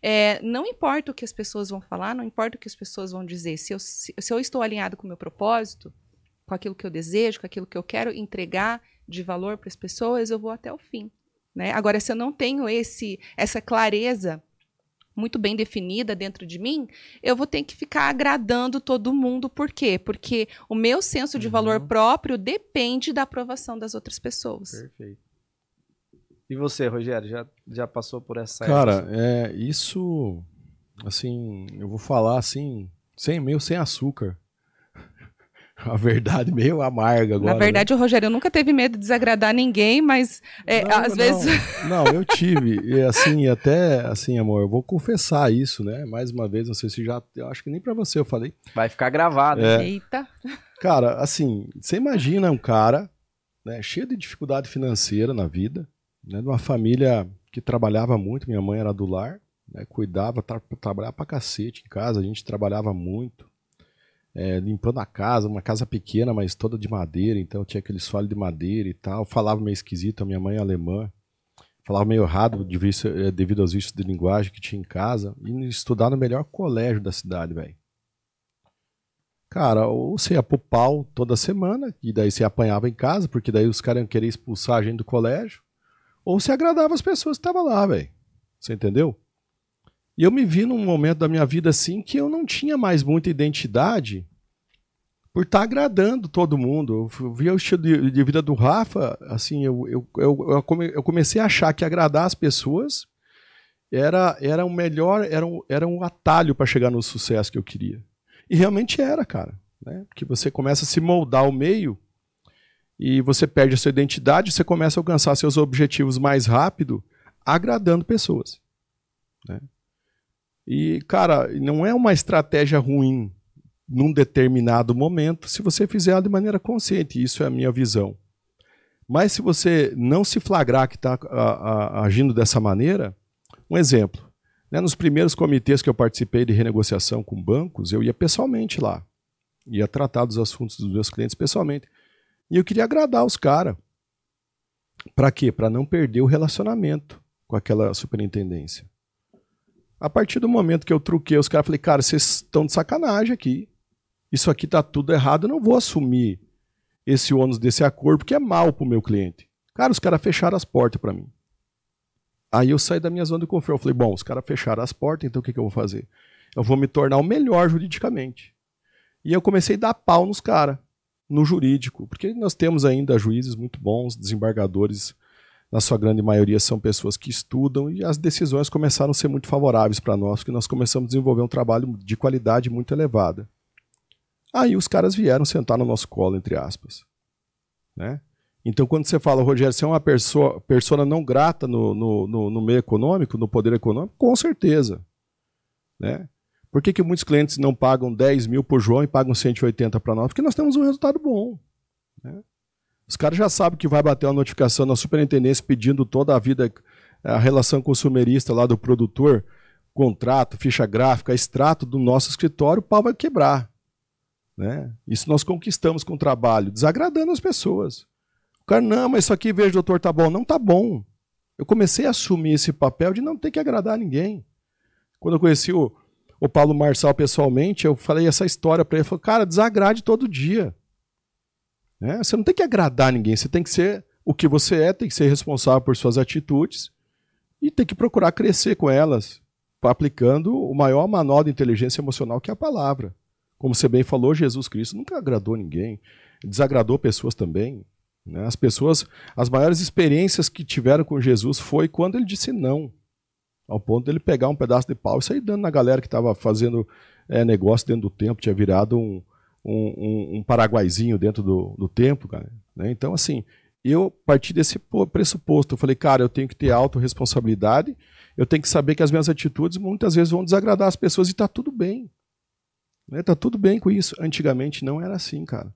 É, não importa o que as pessoas vão falar, não importa o que as pessoas vão dizer. Se eu, se, eu estou alinhado com o meu propósito, com aquilo que eu desejo, com aquilo que eu quero entregar de valor para as pessoas, eu vou até o fim. Né? Agora, se eu não tenho esse, essa clareza muito bem definida dentro de mim, eu vou ter que ficar agradando todo mundo. Por quê? Porque o meu senso de Uhum. valor próprio depende da aprovação das outras pessoas. Perfeito. E você, Rogério, já, já passou por essa Cara, é, isso, assim, eu vou falar assim, sem, meio sem açúcar. A verdade meio amarga agora. Na né? verdade, o Rogério nunca teve medo de desagradar ninguém, mas é, Não, às não. vezes. Não, eu tive. E assim, até assim, amor, eu vou confessar isso, né? Mais uma vez, não sei se já. Eu acho que nem pra você eu falei. Vai ficar gravado. É. Eita. Cara, assim, você imagina um cara, né, cheio de dificuldade financeira na vida, né, de uma família que trabalhava muito, minha mãe era do lar, né, cuidava, tra trabalhava pra cacete em casa, a gente trabalhava muito, é, limpando a casa, uma casa pequena, mas toda de madeira, então tinha aquele soalho de madeira e tal, falava meio esquisito, a minha mãe é alemã, falava meio errado devido, eh, devido aos vícios de linguagem que tinha em casa, e estudar no melhor colégio da cidade, velho. Cara, ou você ia pro pau toda semana, e daí você apanhava em casa, porque daí os caras iam querer expulsar a gente do colégio, ou você agradava as pessoas que estavam lá, velho. Você entendeu? E eu me vi num momento da minha vida assim que eu não tinha mais muita identidade por estar tá agradando todo mundo. Eu via o estilo de, vida do Rafa, assim, eu, eu, eu, eu, comecei a achar que agradar as pessoas era, era o melhor, era um, era um atalho para chegar no sucesso que eu queria. E realmente era, cara. Né? Porque você começa a se moldar ao meio e você perde a sua identidade, você começa a alcançar seus objetivos mais rápido, agradando pessoas. Né? E, cara, não é uma estratégia ruim num determinado momento se você fizer ela de maneira consciente. Isso é a minha visão. Mas se você não se flagrar que está agindo dessa maneira, um exemplo. Né, nos primeiros comitês que eu participei de renegociação com bancos, eu ia pessoalmente lá. Ia tratar dos assuntos dos meus clientes pessoalmente. E eu queria agradar os caras. Para quê? Para não perder o relacionamento com aquela superintendência. A partir do momento que eu truquei, os caras falei, cara, vocês estão de sacanagem aqui. Isso aqui tá tudo errado, eu não vou assumir esse ônus desse acordo, porque é mal pro meu cliente. Cara, os caras fecharam as portas para mim. Aí eu saí da minha zona de conforto. Eu falei, bom, os caras fecharam as portas, então o que, que eu vou fazer? Eu vou me tornar o melhor juridicamente. E eu comecei a dar pau nos caras, no jurídico, porque nós temos ainda juízes muito bons, desembargadores na sua grande maioria, são pessoas que estudam e as decisões começaram a ser muito favoráveis para nós, porque nós começamos a desenvolver um trabalho de qualidade muito elevada. Aí os caras vieram sentar no nosso colo, entre aspas. Né? Então, quando você fala, Rogério, você é uma pessoa, persona não grata no, no, no, no, meio econômico, no poder econômico, com certeza. Né? Por que, que muitos clientes não pagam 10 mil por João e pagam 180 para nós? Porque nós temos um resultado bom. Né? Os caras já sabem que vai bater uma notificação na superintendência pedindo toda a vida, a relação consumerista lá do produtor, contrato, ficha gráfica, extrato do nosso escritório, o pau vai quebrar. Né? Isso nós conquistamos com o trabalho, desagradando as pessoas. O cara, não, mas isso aqui, veja, doutor, tá bom. Não tá bom. Eu comecei a assumir esse papel de não ter que agradar ninguém. Quando eu conheci o, o Paulo Marçal pessoalmente, eu falei essa história para ele. Ele falou, cara, desagrade todo dia. Né? Você não tem que agradar ninguém, você tem que ser o que você é, tem que ser responsável por suas atitudes e tem que procurar crescer com elas, aplicando o maior manual de inteligência emocional que é a palavra. Como você bem falou, Jesus Cristo nunca agradou ninguém, desagradou pessoas também. Né? As pessoas, as maiores experiências que tiveram com Jesus foi quando ele disse não, ao ponto de ele pegar um pedaço de pau e sair dando na galera que estava fazendo é, negócio dentro do templo, tinha virado um, um, um, um paraguaizinho dentro do, do templo, cara. Né? Então, assim, eu parti desse pressuposto. Eu falei, cara, eu tenho que ter autorresponsabilidade, eu tenho que saber que as minhas atitudes muitas vezes vão desagradar as pessoas e tá tudo bem. Né? Tá tudo bem com isso. Antigamente não era assim, cara.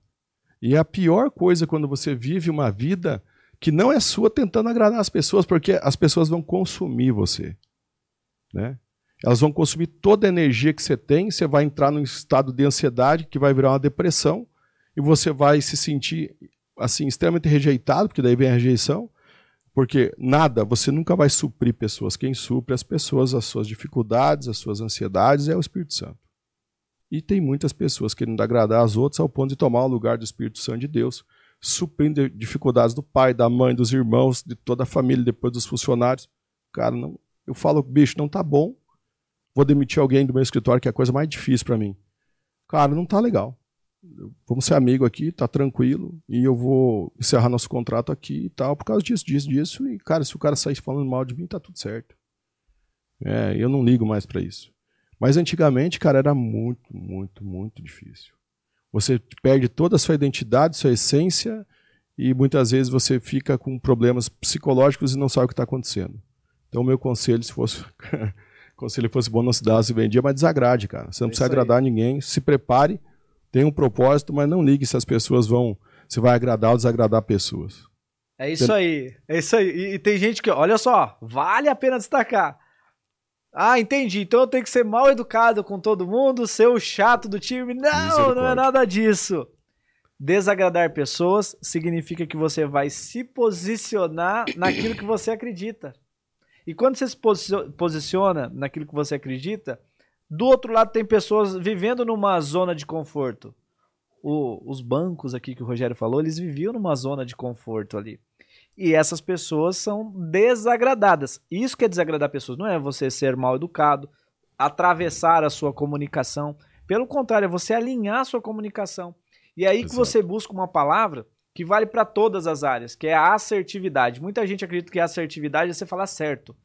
E a pior coisa quando você vive uma vida que não é sua tentando agradar as pessoas, porque as pessoas vão consumir você. Né? Elas vão consumir toda a energia que você tem, você vai entrar num estado de ansiedade que vai virar uma depressão e você vai se sentir assim extremamente rejeitado, porque daí vem a rejeição, porque nada, você nunca vai suprir pessoas. Quem supre as pessoas, as suas dificuldades, as suas ansiedades é o Espírito Santo. E tem muitas pessoas querendo agradar as outras ao ponto de tomar o lugar do Espírito Santo de Deus, suprindo dificuldades do pai, da mãe, dos irmãos, de toda a família, depois dos funcionários. Cara, não, eu falo, bicho, não tá bom vou demitir alguém do meu escritório, que é a coisa mais difícil para mim. Cara, não tá legal. Vamos ser amigo aqui, tá tranquilo, e eu vou encerrar nosso contrato aqui e tal, por causa disso, disso, disso. E, cara, se o cara sair falando mal de mim, tá tudo certo. É, eu não ligo mais para isso. Mas antigamente, cara, era muito, muito, muito difícil. Você perde toda a sua identidade, sua essência, e muitas vezes você fica com problemas psicológicos e não sabe o que está acontecendo. Então, meu conselho, se fosse se ele fosse bom na cidade, se vendia, mas desagrade, cara. Você não é precisa agradar aí. ninguém. Se prepare, tenha um propósito, mas não ligue se as pessoas vão. Se vai agradar ou desagradar pessoas. É isso tem... aí. É isso aí. E, e tem gente que, olha só, vale a pena destacar. Ah, entendi. Então eu tenho que ser mal educado com todo mundo, ser o chato do time. Não, não é nada disso. Desagradar pessoas significa que você vai se posicionar naquilo que você acredita. E quando você se posiciona naquilo que você acredita, do outro lado tem pessoas vivendo numa zona de conforto. O, os bancos aqui que o Rogério falou, eles viviam numa zona de conforto ali. E essas pessoas são desagradadas. Isso que é desagradar pessoas, não é você ser mal educado, atravessar a sua comunicação. Pelo contrário, é você alinhar a sua comunicação. E é aí Exato. que você busca uma palavra que vale para todas as áreas, que é a assertividade. Muita gente acredita que a assertividade é você falar certo.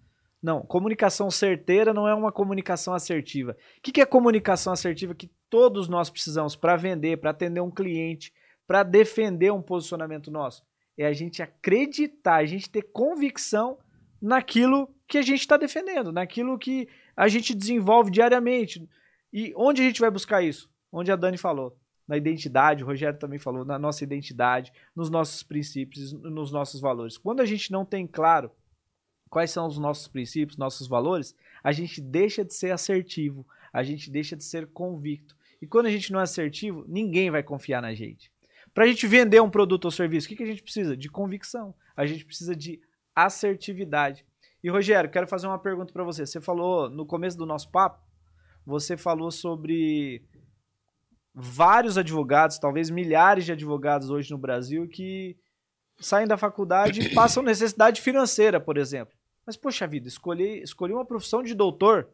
Não, comunicação certeira não é uma comunicação assertiva. O que é comunicação assertiva que todos nós precisamos para vender, para atender um cliente, para defender um posicionamento nosso? É a gente acreditar, a gente ter convicção naquilo que a gente está defendendo, naquilo que a gente desenvolve diariamente. E onde a gente vai buscar isso? Onde a Dani falou. Na identidade, o Rogério também falou, na nossa identidade, nos nossos princípios, nos nossos valores. Quando a gente não tem claro quais são os nossos princípios, nossos valores, a gente deixa de ser assertivo, a gente deixa de ser convicto. E quando a gente não é assertivo, ninguém vai confiar na gente. Para a gente vender um produto ou serviço, o que, que a gente precisa? De convicção. A gente precisa de assertividade. E Rogério, quero fazer uma pergunta para você. Você falou no começo do nosso papo, você falou sobre vários advogados, talvez milhares de advogados hoje no Brasil que saem da faculdade e passam necessidade financeira, por exemplo. Mas, poxa vida, escolhi, escolhi uma profissão de doutor.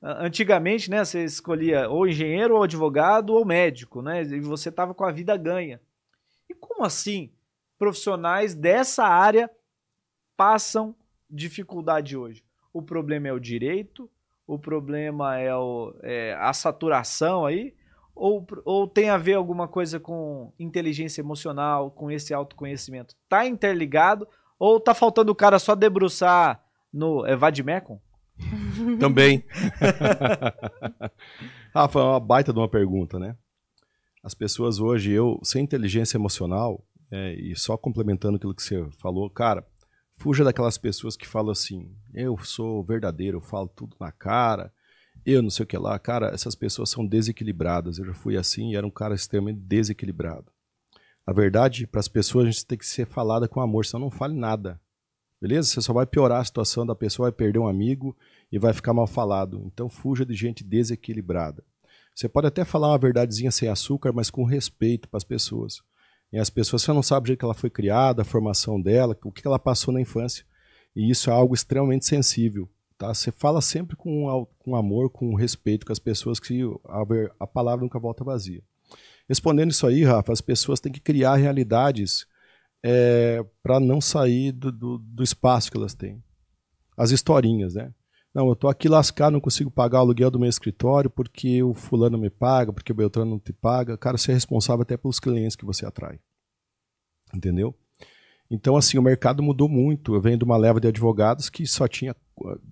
Antigamente, né, você escolhia ou engenheiro, ou advogado, ou médico, né? E você estava com a vida ganha. E como assim profissionais dessa área passam dificuldade hoje? O problema é o direito, o problema é, o, é a saturação aí, ou, ou tem a ver alguma coisa com inteligência emocional, com esse autoconhecimento? Tá interligado ou tá faltando o cara só debruçar no é? Também. Rafa, é uma baita de uma pergunta, né? As pessoas hoje, eu, sem inteligência emocional, é, e só complementando aquilo que você falou, cara, fuja daquelas pessoas que falam assim, eu sou verdadeiro, eu falo tudo na cara, eu não sei o que lá. Cara, essas pessoas são desequilibradas. Eu já fui assim e era um cara extremamente desequilibrado. A verdade, para as pessoas, a gente tem que ser falada com amor, senão não fale nada. Beleza? Você só vai piorar a situação da pessoa, vai perder um amigo e vai ficar mal falado. Então fuja de gente desequilibrada. Você pode até falar uma verdadezinha sem açúcar, mas com respeito para as pessoas. E as pessoas, você não sabe o jeito que ela foi criada, a formação dela, o que ela passou na infância. E isso é algo extremamente sensível. Tá? Você fala sempre com, com amor, com respeito com as pessoas, que a, a palavra nunca volta vazia. Respondendo isso aí, Rafa, as pessoas têm que criar realidades é, para não sair do, do, do, espaço que elas têm. As historinhas, né? Não, eu estou aqui lascado, não consigo pagar o aluguel do meu escritório porque o fulano me paga, porque o Beltrano não te paga. Cara, você é responsável até pelos clientes que você atrai. Entendeu? Então, assim, o mercado mudou muito. Eu venho de uma leva de advogados que só tinha,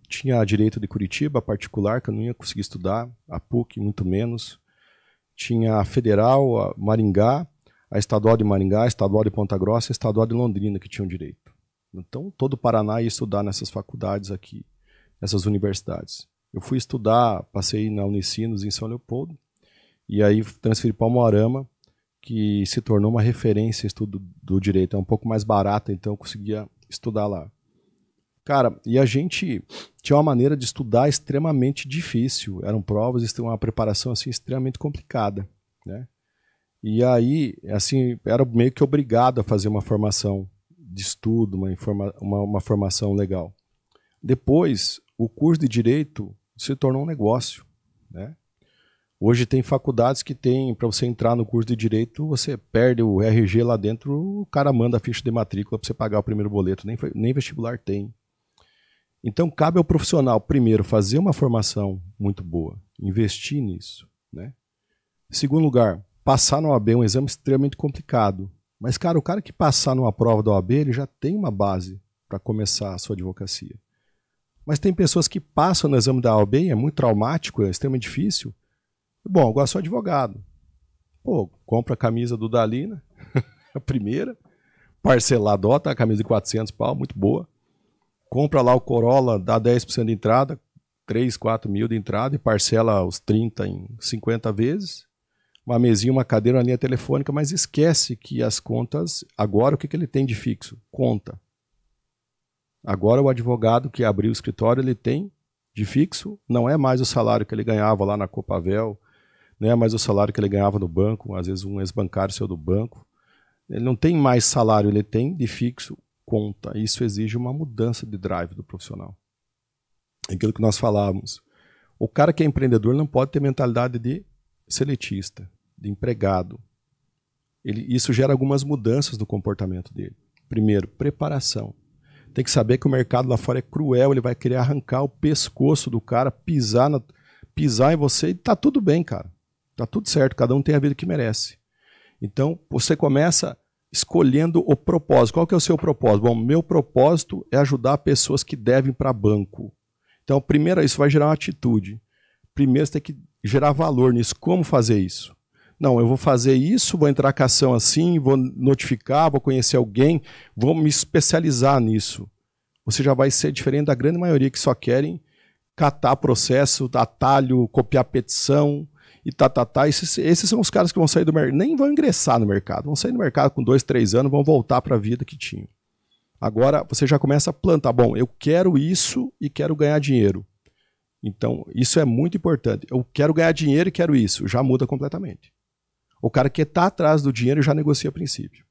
tinha direito de Curitiba, particular, que eu não ia conseguir estudar, a PUC, muito menos. Tinha a Federal, a Maringá, a Estadual de Maringá, a Estadual de Ponta Grossa a Estadual de Londrina, que tinham direito. Então, todo o Paraná ia estudar nessas faculdades aqui, nessas universidades. Eu fui estudar, passei na Unicinos, em São Leopoldo, e aí transferi para Almoarama, que se tornou uma referência estudo do direito. É um pouco mais barata, então eu conseguia estudar lá. Cara, e a gente tinha uma maneira de estudar extremamente difícil. Eram provas, uma preparação assim extremamente complicada, né? E aí, assim, era meio que obrigado a fazer uma formação de estudo, uma, informa uma, uma formação legal. Depois, o curso de direito se tornou um negócio, né? Hoje tem faculdades que tem, para você entrar no curso de direito, você perde o RG lá dentro, o cara manda a ficha de matrícula para você pagar o primeiro boleto, nem, nem vestibular tem. Então cabe ao profissional, primeiro, fazer uma formação muito boa, investir nisso. Né? Segundo lugar, passar no OAB é um exame extremamente complicado. Mas, cara, o cara que passar numa prova da OAB, ele já tem uma base para começar a sua advocacia. Mas tem pessoas que passam no exame da OAB, é muito traumático, é extremamente difícil, Bom, agora sou advogado. Pô, compra a camisa do Dalina, a primeira, parceladota, a camisa de 400 pau, muito boa. Compra lá o Corolla, dá 10% de entrada, 3, 4 mil de entrada e parcela os 30 em 50 vezes. Uma mesinha, uma cadeira, uma linha telefônica, mas esquece que as contas, agora o que, que ele tem de fixo? Conta. Agora o advogado que abriu o escritório, ele tem de fixo, não é mais o salário que ele ganhava lá na Copavel, é mais o salário que ele ganhava no banco, às vezes um ex-bancário seu do banco. Ele não tem mais salário, ele tem de fixo conta. Isso exige uma mudança de drive do profissional. Aquilo que nós falávamos. O cara que é empreendedor não pode ter mentalidade de seletista, de empregado. ele, isso gera algumas mudanças no comportamento dele. Primeiro, preparação. Tem que saber que o mercado lá fora é cruel, ele vai querer arrancar o pescoço do cara, pisar, na, pisar em você e tá tudo bem, cara. Tá tudo certo, cada um tem a vida que merece. Então, você começa escolhendo o propósito. Qual que é o seu propósito? Bom, meu propósito é ajudar pessoas que devem para banco. Então, primeiro, isso vai gerar uma atitude. Primeiro, você tem que gerar valor nisso. Como fazer isso? Não, eu vou fazer isso, vou entrar com ação assim, vou notificar, vou conhecer alguém, vou me especializar nisso. Você já vai ser diferente da grande maioria que só querem catar processo, atalho, copiar petição e tá, tá, tá. Esses, esses são os caras que vão sair do mercado, nem vão ingressar no mercado, vão sair do mercado com dois, três anos, vão voltar para a vida que tinham. Agora você já começa a plantar. Bom, eu quero isso e quero ganhar dinheiro. Então, isso é muito importante. Eu quero ganhar dinheiro e quero isso. Já muda completamente. O cara que está atrás do dinheiro já negocia a princípio.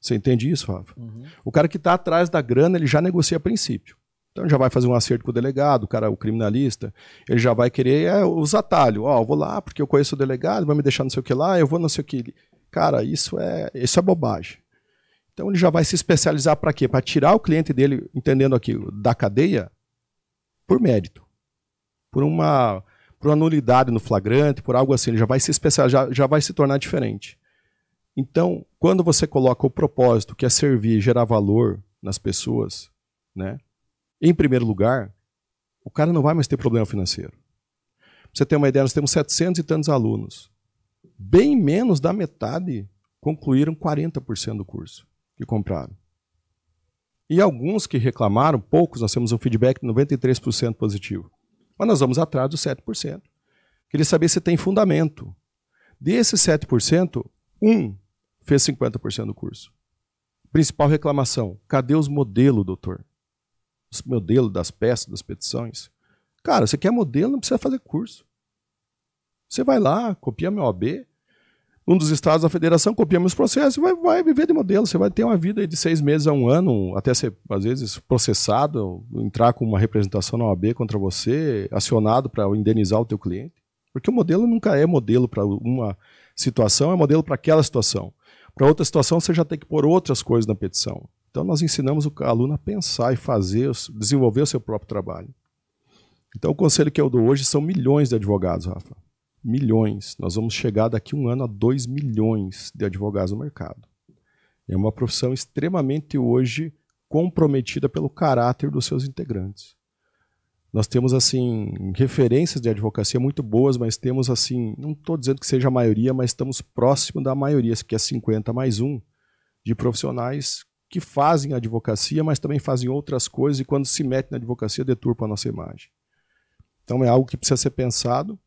Você entende isso, Rafa? Uhum. O cara que está atrás da grana, ele já negocia a princípio. Então ele já vai fazer um acerto com o delegado, o cara, o criminalista, ele já vai querer é, os atalhos. Ó, oh, vou lá porque eu conheço o delegado, vai me deixar não sei o que lá, eu vou não sei o que. Cara, isso é, isso é bobagem. Então ele já vai se especializar para quê? Para tirar o cliente dele, entendendo aqui, da cadeia por mérito. Por uma por uma nulidade no flagrante, por algo assim, ele já vai se especializar, já, já vai se tornar diferente. Então, quando você coloca o propósito, que é servir, gerar valor nas pessoas, né? Em primeiro lugar, o cara não vai mais ter problema financeiro. Pra você ter uma ideia, nós temos 700 e tantos alunos. Bem menos da metade concluíram 40% do curso que compraram. E alguns que reclamaram, poucos, nós temos um feedback de 93% positivo. Mas nós vamos atrás dos 7%. Queria saber se tem fundamento. Desses 7%, um fez 50% do curso. Principal reclamação: cadê os modelos, doutor? Os modelos das peças, das petições. Cara, você quer modelo, não precisa fazer curso. Você vai lá, copia meu OB, um dos estados da federação copia meus processos e vai, vai viver de modelo. Você vai ter uma vida de seis meses a um ano, até ser, às vezes, processado, entrar com uma representação na OAB contra você, acionado para indenizar o teu cliente. Porque o modelo nunca é modelo para uma situação, é modelo para aquela situação. Para outra situação, você já tem que pôr outras coisas na petição. Então, nós ensinamos o aluno a pensar e fazer, desenvolver o seu próprio trabalho. Então, o conselho que eu dou hoje são milhões de advogados, Rafa milhões. Nós vamos chegar daqui um ano a 2 milhões de advogados no mercado. É uma profissão extremamente hoje comprometida pelo caráter dos seus integrantes. Nós temos assim referências de advocacia muito boas, mas temos assim, não estou dizendo que seja a maioria, mas estamos próximo da maioria, que é 50 mais um, de profissionais que fazem advocacia, mas também fazem outras coisas e quando se metem na advocacia deturpa a nossa imagem. Então é algo que precisa ser pensado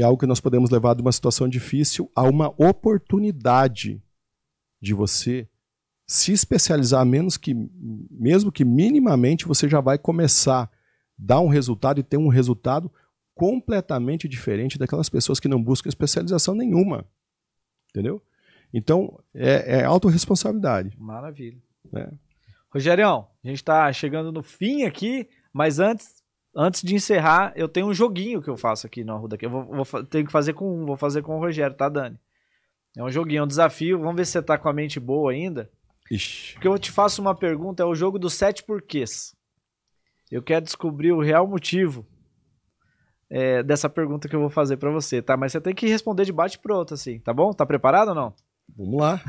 é algo que nós podemos levar de uma situação difícil a uma oportunidade de você se especializar menos que mesmo que minimamente você já vai começar a dar um resultado e ter um resultado completamente diferente daquelas pessoas que não buscam especialização nenhuma. Entendeu? Então, é, é autorresponsabilidade. Maravilha. É. Rogerião, a gente está chegando no fim aqui, mas antes Antes de encerrar, eu tenho um joguinho que eu faço aqui no Arruda. Eu vou, vou tenho que fazer com um, vou fazer com o Rogério, tá, Dani? É um joguinho, é um desafio. Vamos ver se você tá com a mente boa ainda. Ixi. Porque eu te faço uma pergunta, é o jogo dos sete porquês. Eu quero descobrir o real motivo é, dessa pergunta que eu vou fazer para você, tá? Mas você tem que responder de bate pronto, assim, tá bom? Tá preparado ou não? Vamos lá.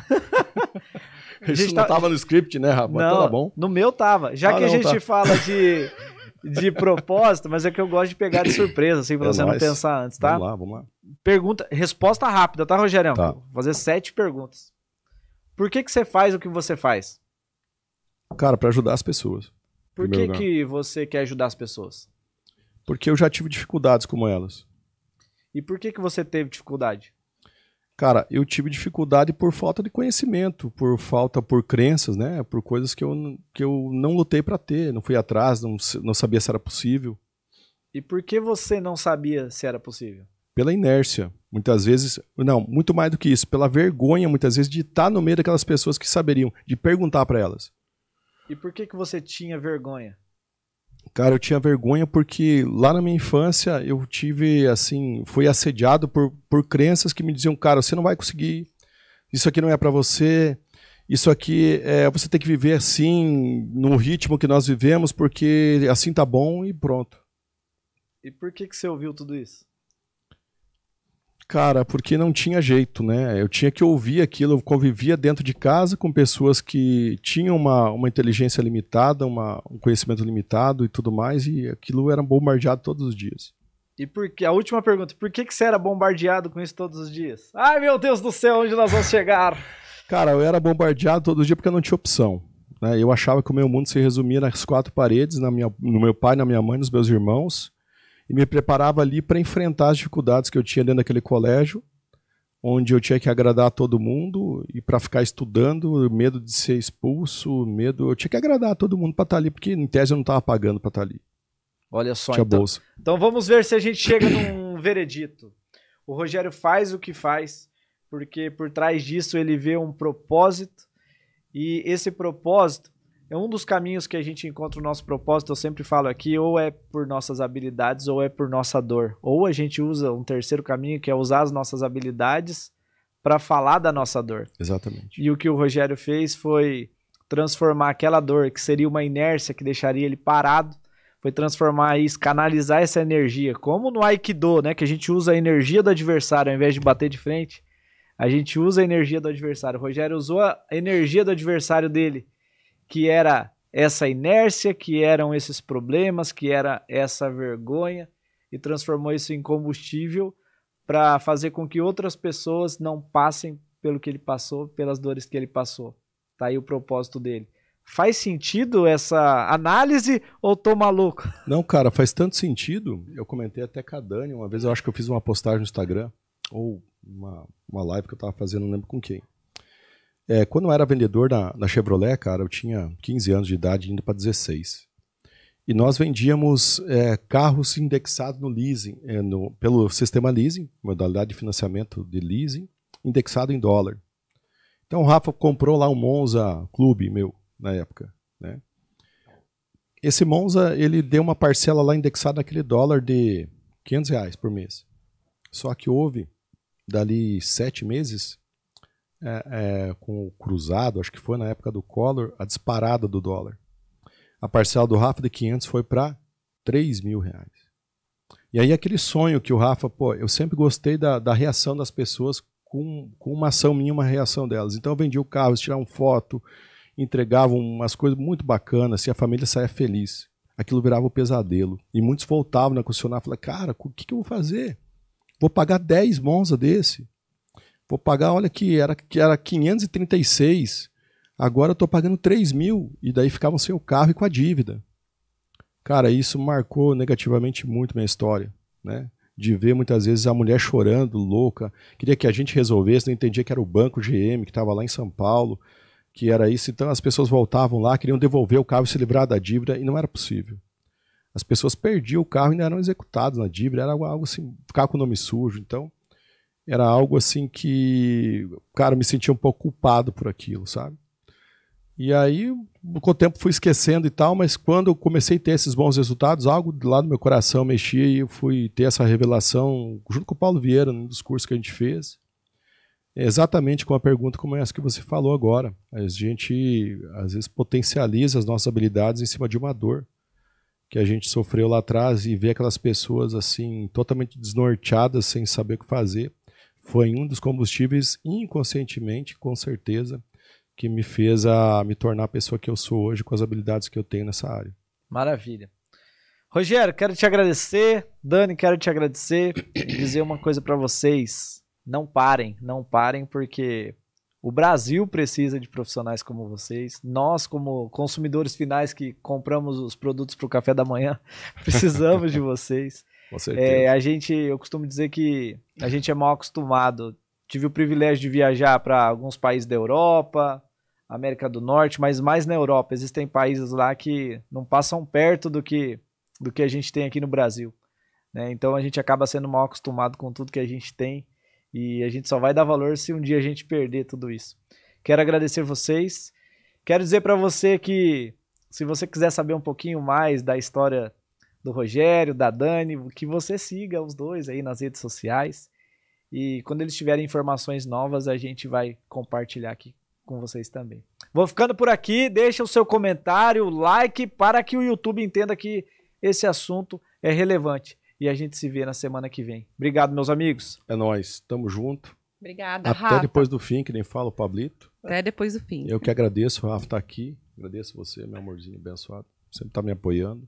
Isso não tá... tava no script, né, rapaz? Não, tá bom. No meu tava. Já ah, que a gente tá. fala de de propósito, mas é que eu gosto de pegar de surpresa, assim, pra é você nóis. não pensar antes, tá? Vamos lá, vamos lá. Pergunta, resposta rápida, tá, Rogério? Tá. Vou fazer sete perguntas. Por que, que você faz o que você faz? Cara, para ajudar as pessoas. Por que, que você quer ajudar as pessoas? Porque eu já tive dificuldades como elas. E por que, que você teve dificuldade? Cara, eu tive dificuldade por falta de conhecimento, por falta, por crenças, né? Por coisas que eu, que eu não lutei para ter, não fui atrás, não, não sabia se era possível. E por que você não sabia se era possível? Pela inércia. Muitas vezes, não, muito mais do que isso, pela vergonha, muitas vezes, de estar no meio daquelas pessoas que saberiam, de perguntar para elas. E por que, que você tinha vergonha? Cara, eu tinha vergonha porque lá na minha infância eu tive, assim, fui assediado por, por crenças que me diziam, cara, você não vai conseguir, isso aqui não é para você, isso aqui é, você tem que viver assim, no ritmo que nós vivemos, porque assim tá bom e pronto. E por que, que você ouviu tudo isso? Cara, porque não tinha jeito, né? Eu tinha que ouvir aquilo. Eu convivia dentro de casa com pessoas que tinham uma, uma inteligência limitada, uma, um conhecimento limitado e tudo mais, e aquilo era bombardeado todos os dias. E por que, a última pergunta, por que, que você era bombardeado com isso todos os dias? Ai, meu Deus do céu, onde nós vamos chegar? Cara, eu era bombardeado todo dia porque eu não tinha opção. Né? Eu achava que o meu mundo se resumia nas quatro paredes, na minha, no meu pai, na minha mãe, nos meus irmãos, e me preparava ali para enfrentar as dificuldades que eu tinha dentro daquele colégio, onde eu tinha que agradar a todo mundo e para ficar estudando, medo de ser expulso, medo, eu tinha que agradar a todo mundo para estar tá ali, porque em tese eu não estava pagando para estar tá ali. Olha só, tinha então. bolsa. Então vamos ver se a gente chega num veredito. O Rogério faz o que faz, porque por trás disso ele vê um propósito, e esse propósito é um dos caminhos que a gente encontra o nosso propósito, eu sempre falo aqui, ou é por nossas habilidades ou é por nossa dor. Ou a gente usa um terceiro caminho, que é usar as nossas habilidades para falar da nossa dor. Exatamente. E o que o Rogério fez foi transformar aquela dor, que seria uma inércia que deixaria ele parado, foi transformar isso, canalizar essa energia, como no Aikido, né, que a gente usa a energia do adversário ao invés de bater de frente, a gente usa a energia do adversário. O Rogério usou a energia do adversário dele, que era essa inércia, que eram esses problemas, que era essa vergonha, e transformou isso em combustível para fazer com que outras pessoas não passem pelo que ele passou, pelas dores que ele passou. Tá aí o propósito dele. Faz sentido essa análise ou tô maluco? Não, cara, faz tanto sentido. Eu comentei até com a Dani, uma vez eu acho que eu fiz uma postagem no Instagram, ou uma, uma live que eu tava fazendo, não lembro com quem. É, quando eu era vendedor na, na Chevrolet, cara, eu tinha 15 anos de idade, indo para 16. E nós vendíamos é, carros indexados no leasing, é, no, pelo sistema leasing, modalidade de financiamento de leasing, indexado em dólar. Então o Rafa comprou lá um Monza Clube meu, na época. Né? Esse Monza, ele deu uma parcela lá indexada naquele dólar de 500 reais por mês. Só que houve, dali sete meses, é, é, com o cruzado, acho que foi na época do Collor, a disparada do dólar. A parcela do Rafa de 500 foi para 3 mil reais. E aí aquele sonho que o Rafa, pô, eu sempre gostei da, da reação das pessoas com, com uma ação minha, uma reação delas. Então eu vendia o carro, tiravam foto, entregavam umas coisas muito bacanas, e a família saía feliz. Aquilo virava um pesadelo. E muitos voltavam na concessionária e falavam, cara, o que, que eu vou fazer? Vou pagar 10 Monza desse? Vou pagar, olha que era, que era 536, agora eu estou pagando 3 mil, e daí ficavam sem o carro e com a dívida. Cara, isso marcou negativamente muito minha história, né? De ver muitas vezes a mulher chorando, louca, queria que a gente resolvesse, não entendia que era o banco GM que estava lá em São Paulo, que era isso. Então as pessoas voltavam lá, queriam devolver o carro e se livrar da dívida, e não era possível. As pessoas perdiam o carro e ainda eram executados na dívida, era algo assim, ficar com o nome sujo. Então, era algo assim que, cara, me sentia um pouco culpado por aquilo, sabe? E aí, com o tempo fui esquecendo e tal, mas quando eu comecei a ter esses bons resultados, algo lá do meu coração mexia e eu fui ter essa revelação junto com o Paulo Vieira, num dos cursos que a gente fez. Exatamente com a pergunta como essa que você falou agora. A gente, às vezes, potencializa as nossas habilidades em cima de uma dor que a gente sofreu lá atrás e vê aquelas pessoas assim, totalmente desnorteadas, sem saber o que fazer foi um dos combustíveis, inconscientemente, com certeza, que me fez a me tornar a pessoa que eu sou hoje com as habilidades que eu tenho nessa área. Maravilha. Rogério, quero te agradecer. Dani, quero te agradecer e dizer uma coisa para vocês. Não parem, não parem, porque o Brasil precisa de profissionais como vocês. Nós, como consumidores finais que compramos os produtos para o café da manhã, precisamos de vocês. Com. É, a gente, eu costumo dizer que a gente é mal acostumado. Tive o privilégio de viajar para alguns países da Europa, América do Norte, mas mais na Europa. Existem países lá que não passam perto do que, do que a gente tem aqui no Brasil. Né? Então a gente acaba sendo mal acostumado com tudo que a gente tem e a gente só vai dar valor se um dia a gente perder tudo isso. Quero agradecer vocês. Quero dizer para você que se você quiser saber um pouquinho mais da história do Rogério, da Dani, que você siga os dois aí nas redes sociais. E quando eles tiverem informações novas, a gente vai compartilhar aqui com vocês também. Vou ficando por aqui, deixa o seu comentário, like, para que o YouTube entenda que esse assunto é relevante. E a gente se vê na semana que vem. Obrigado, meus amigos. É nós, tamo junto. Obrigada, Até Rafa. depois do fim, que nem fala o Pablito. Até depois do fim. Eu que agradeço, o Rafa tá aqui. Agradeço você, meu amorzinho abençoado. Sempre tá me apoiando.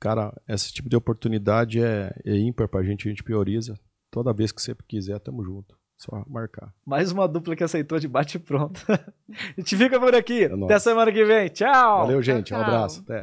Cara, esse tipo de oportunidade é, é ímpar pra gente, a gente prioriza. Toda vez que você quiser, tamo junto. Só marcar. Mais uma dupla que aceitou de bate e pronto. a gente fica por aqui. É. Até semana que vem. Tchau. Valeu, gente. Um tchau. abraço. Até.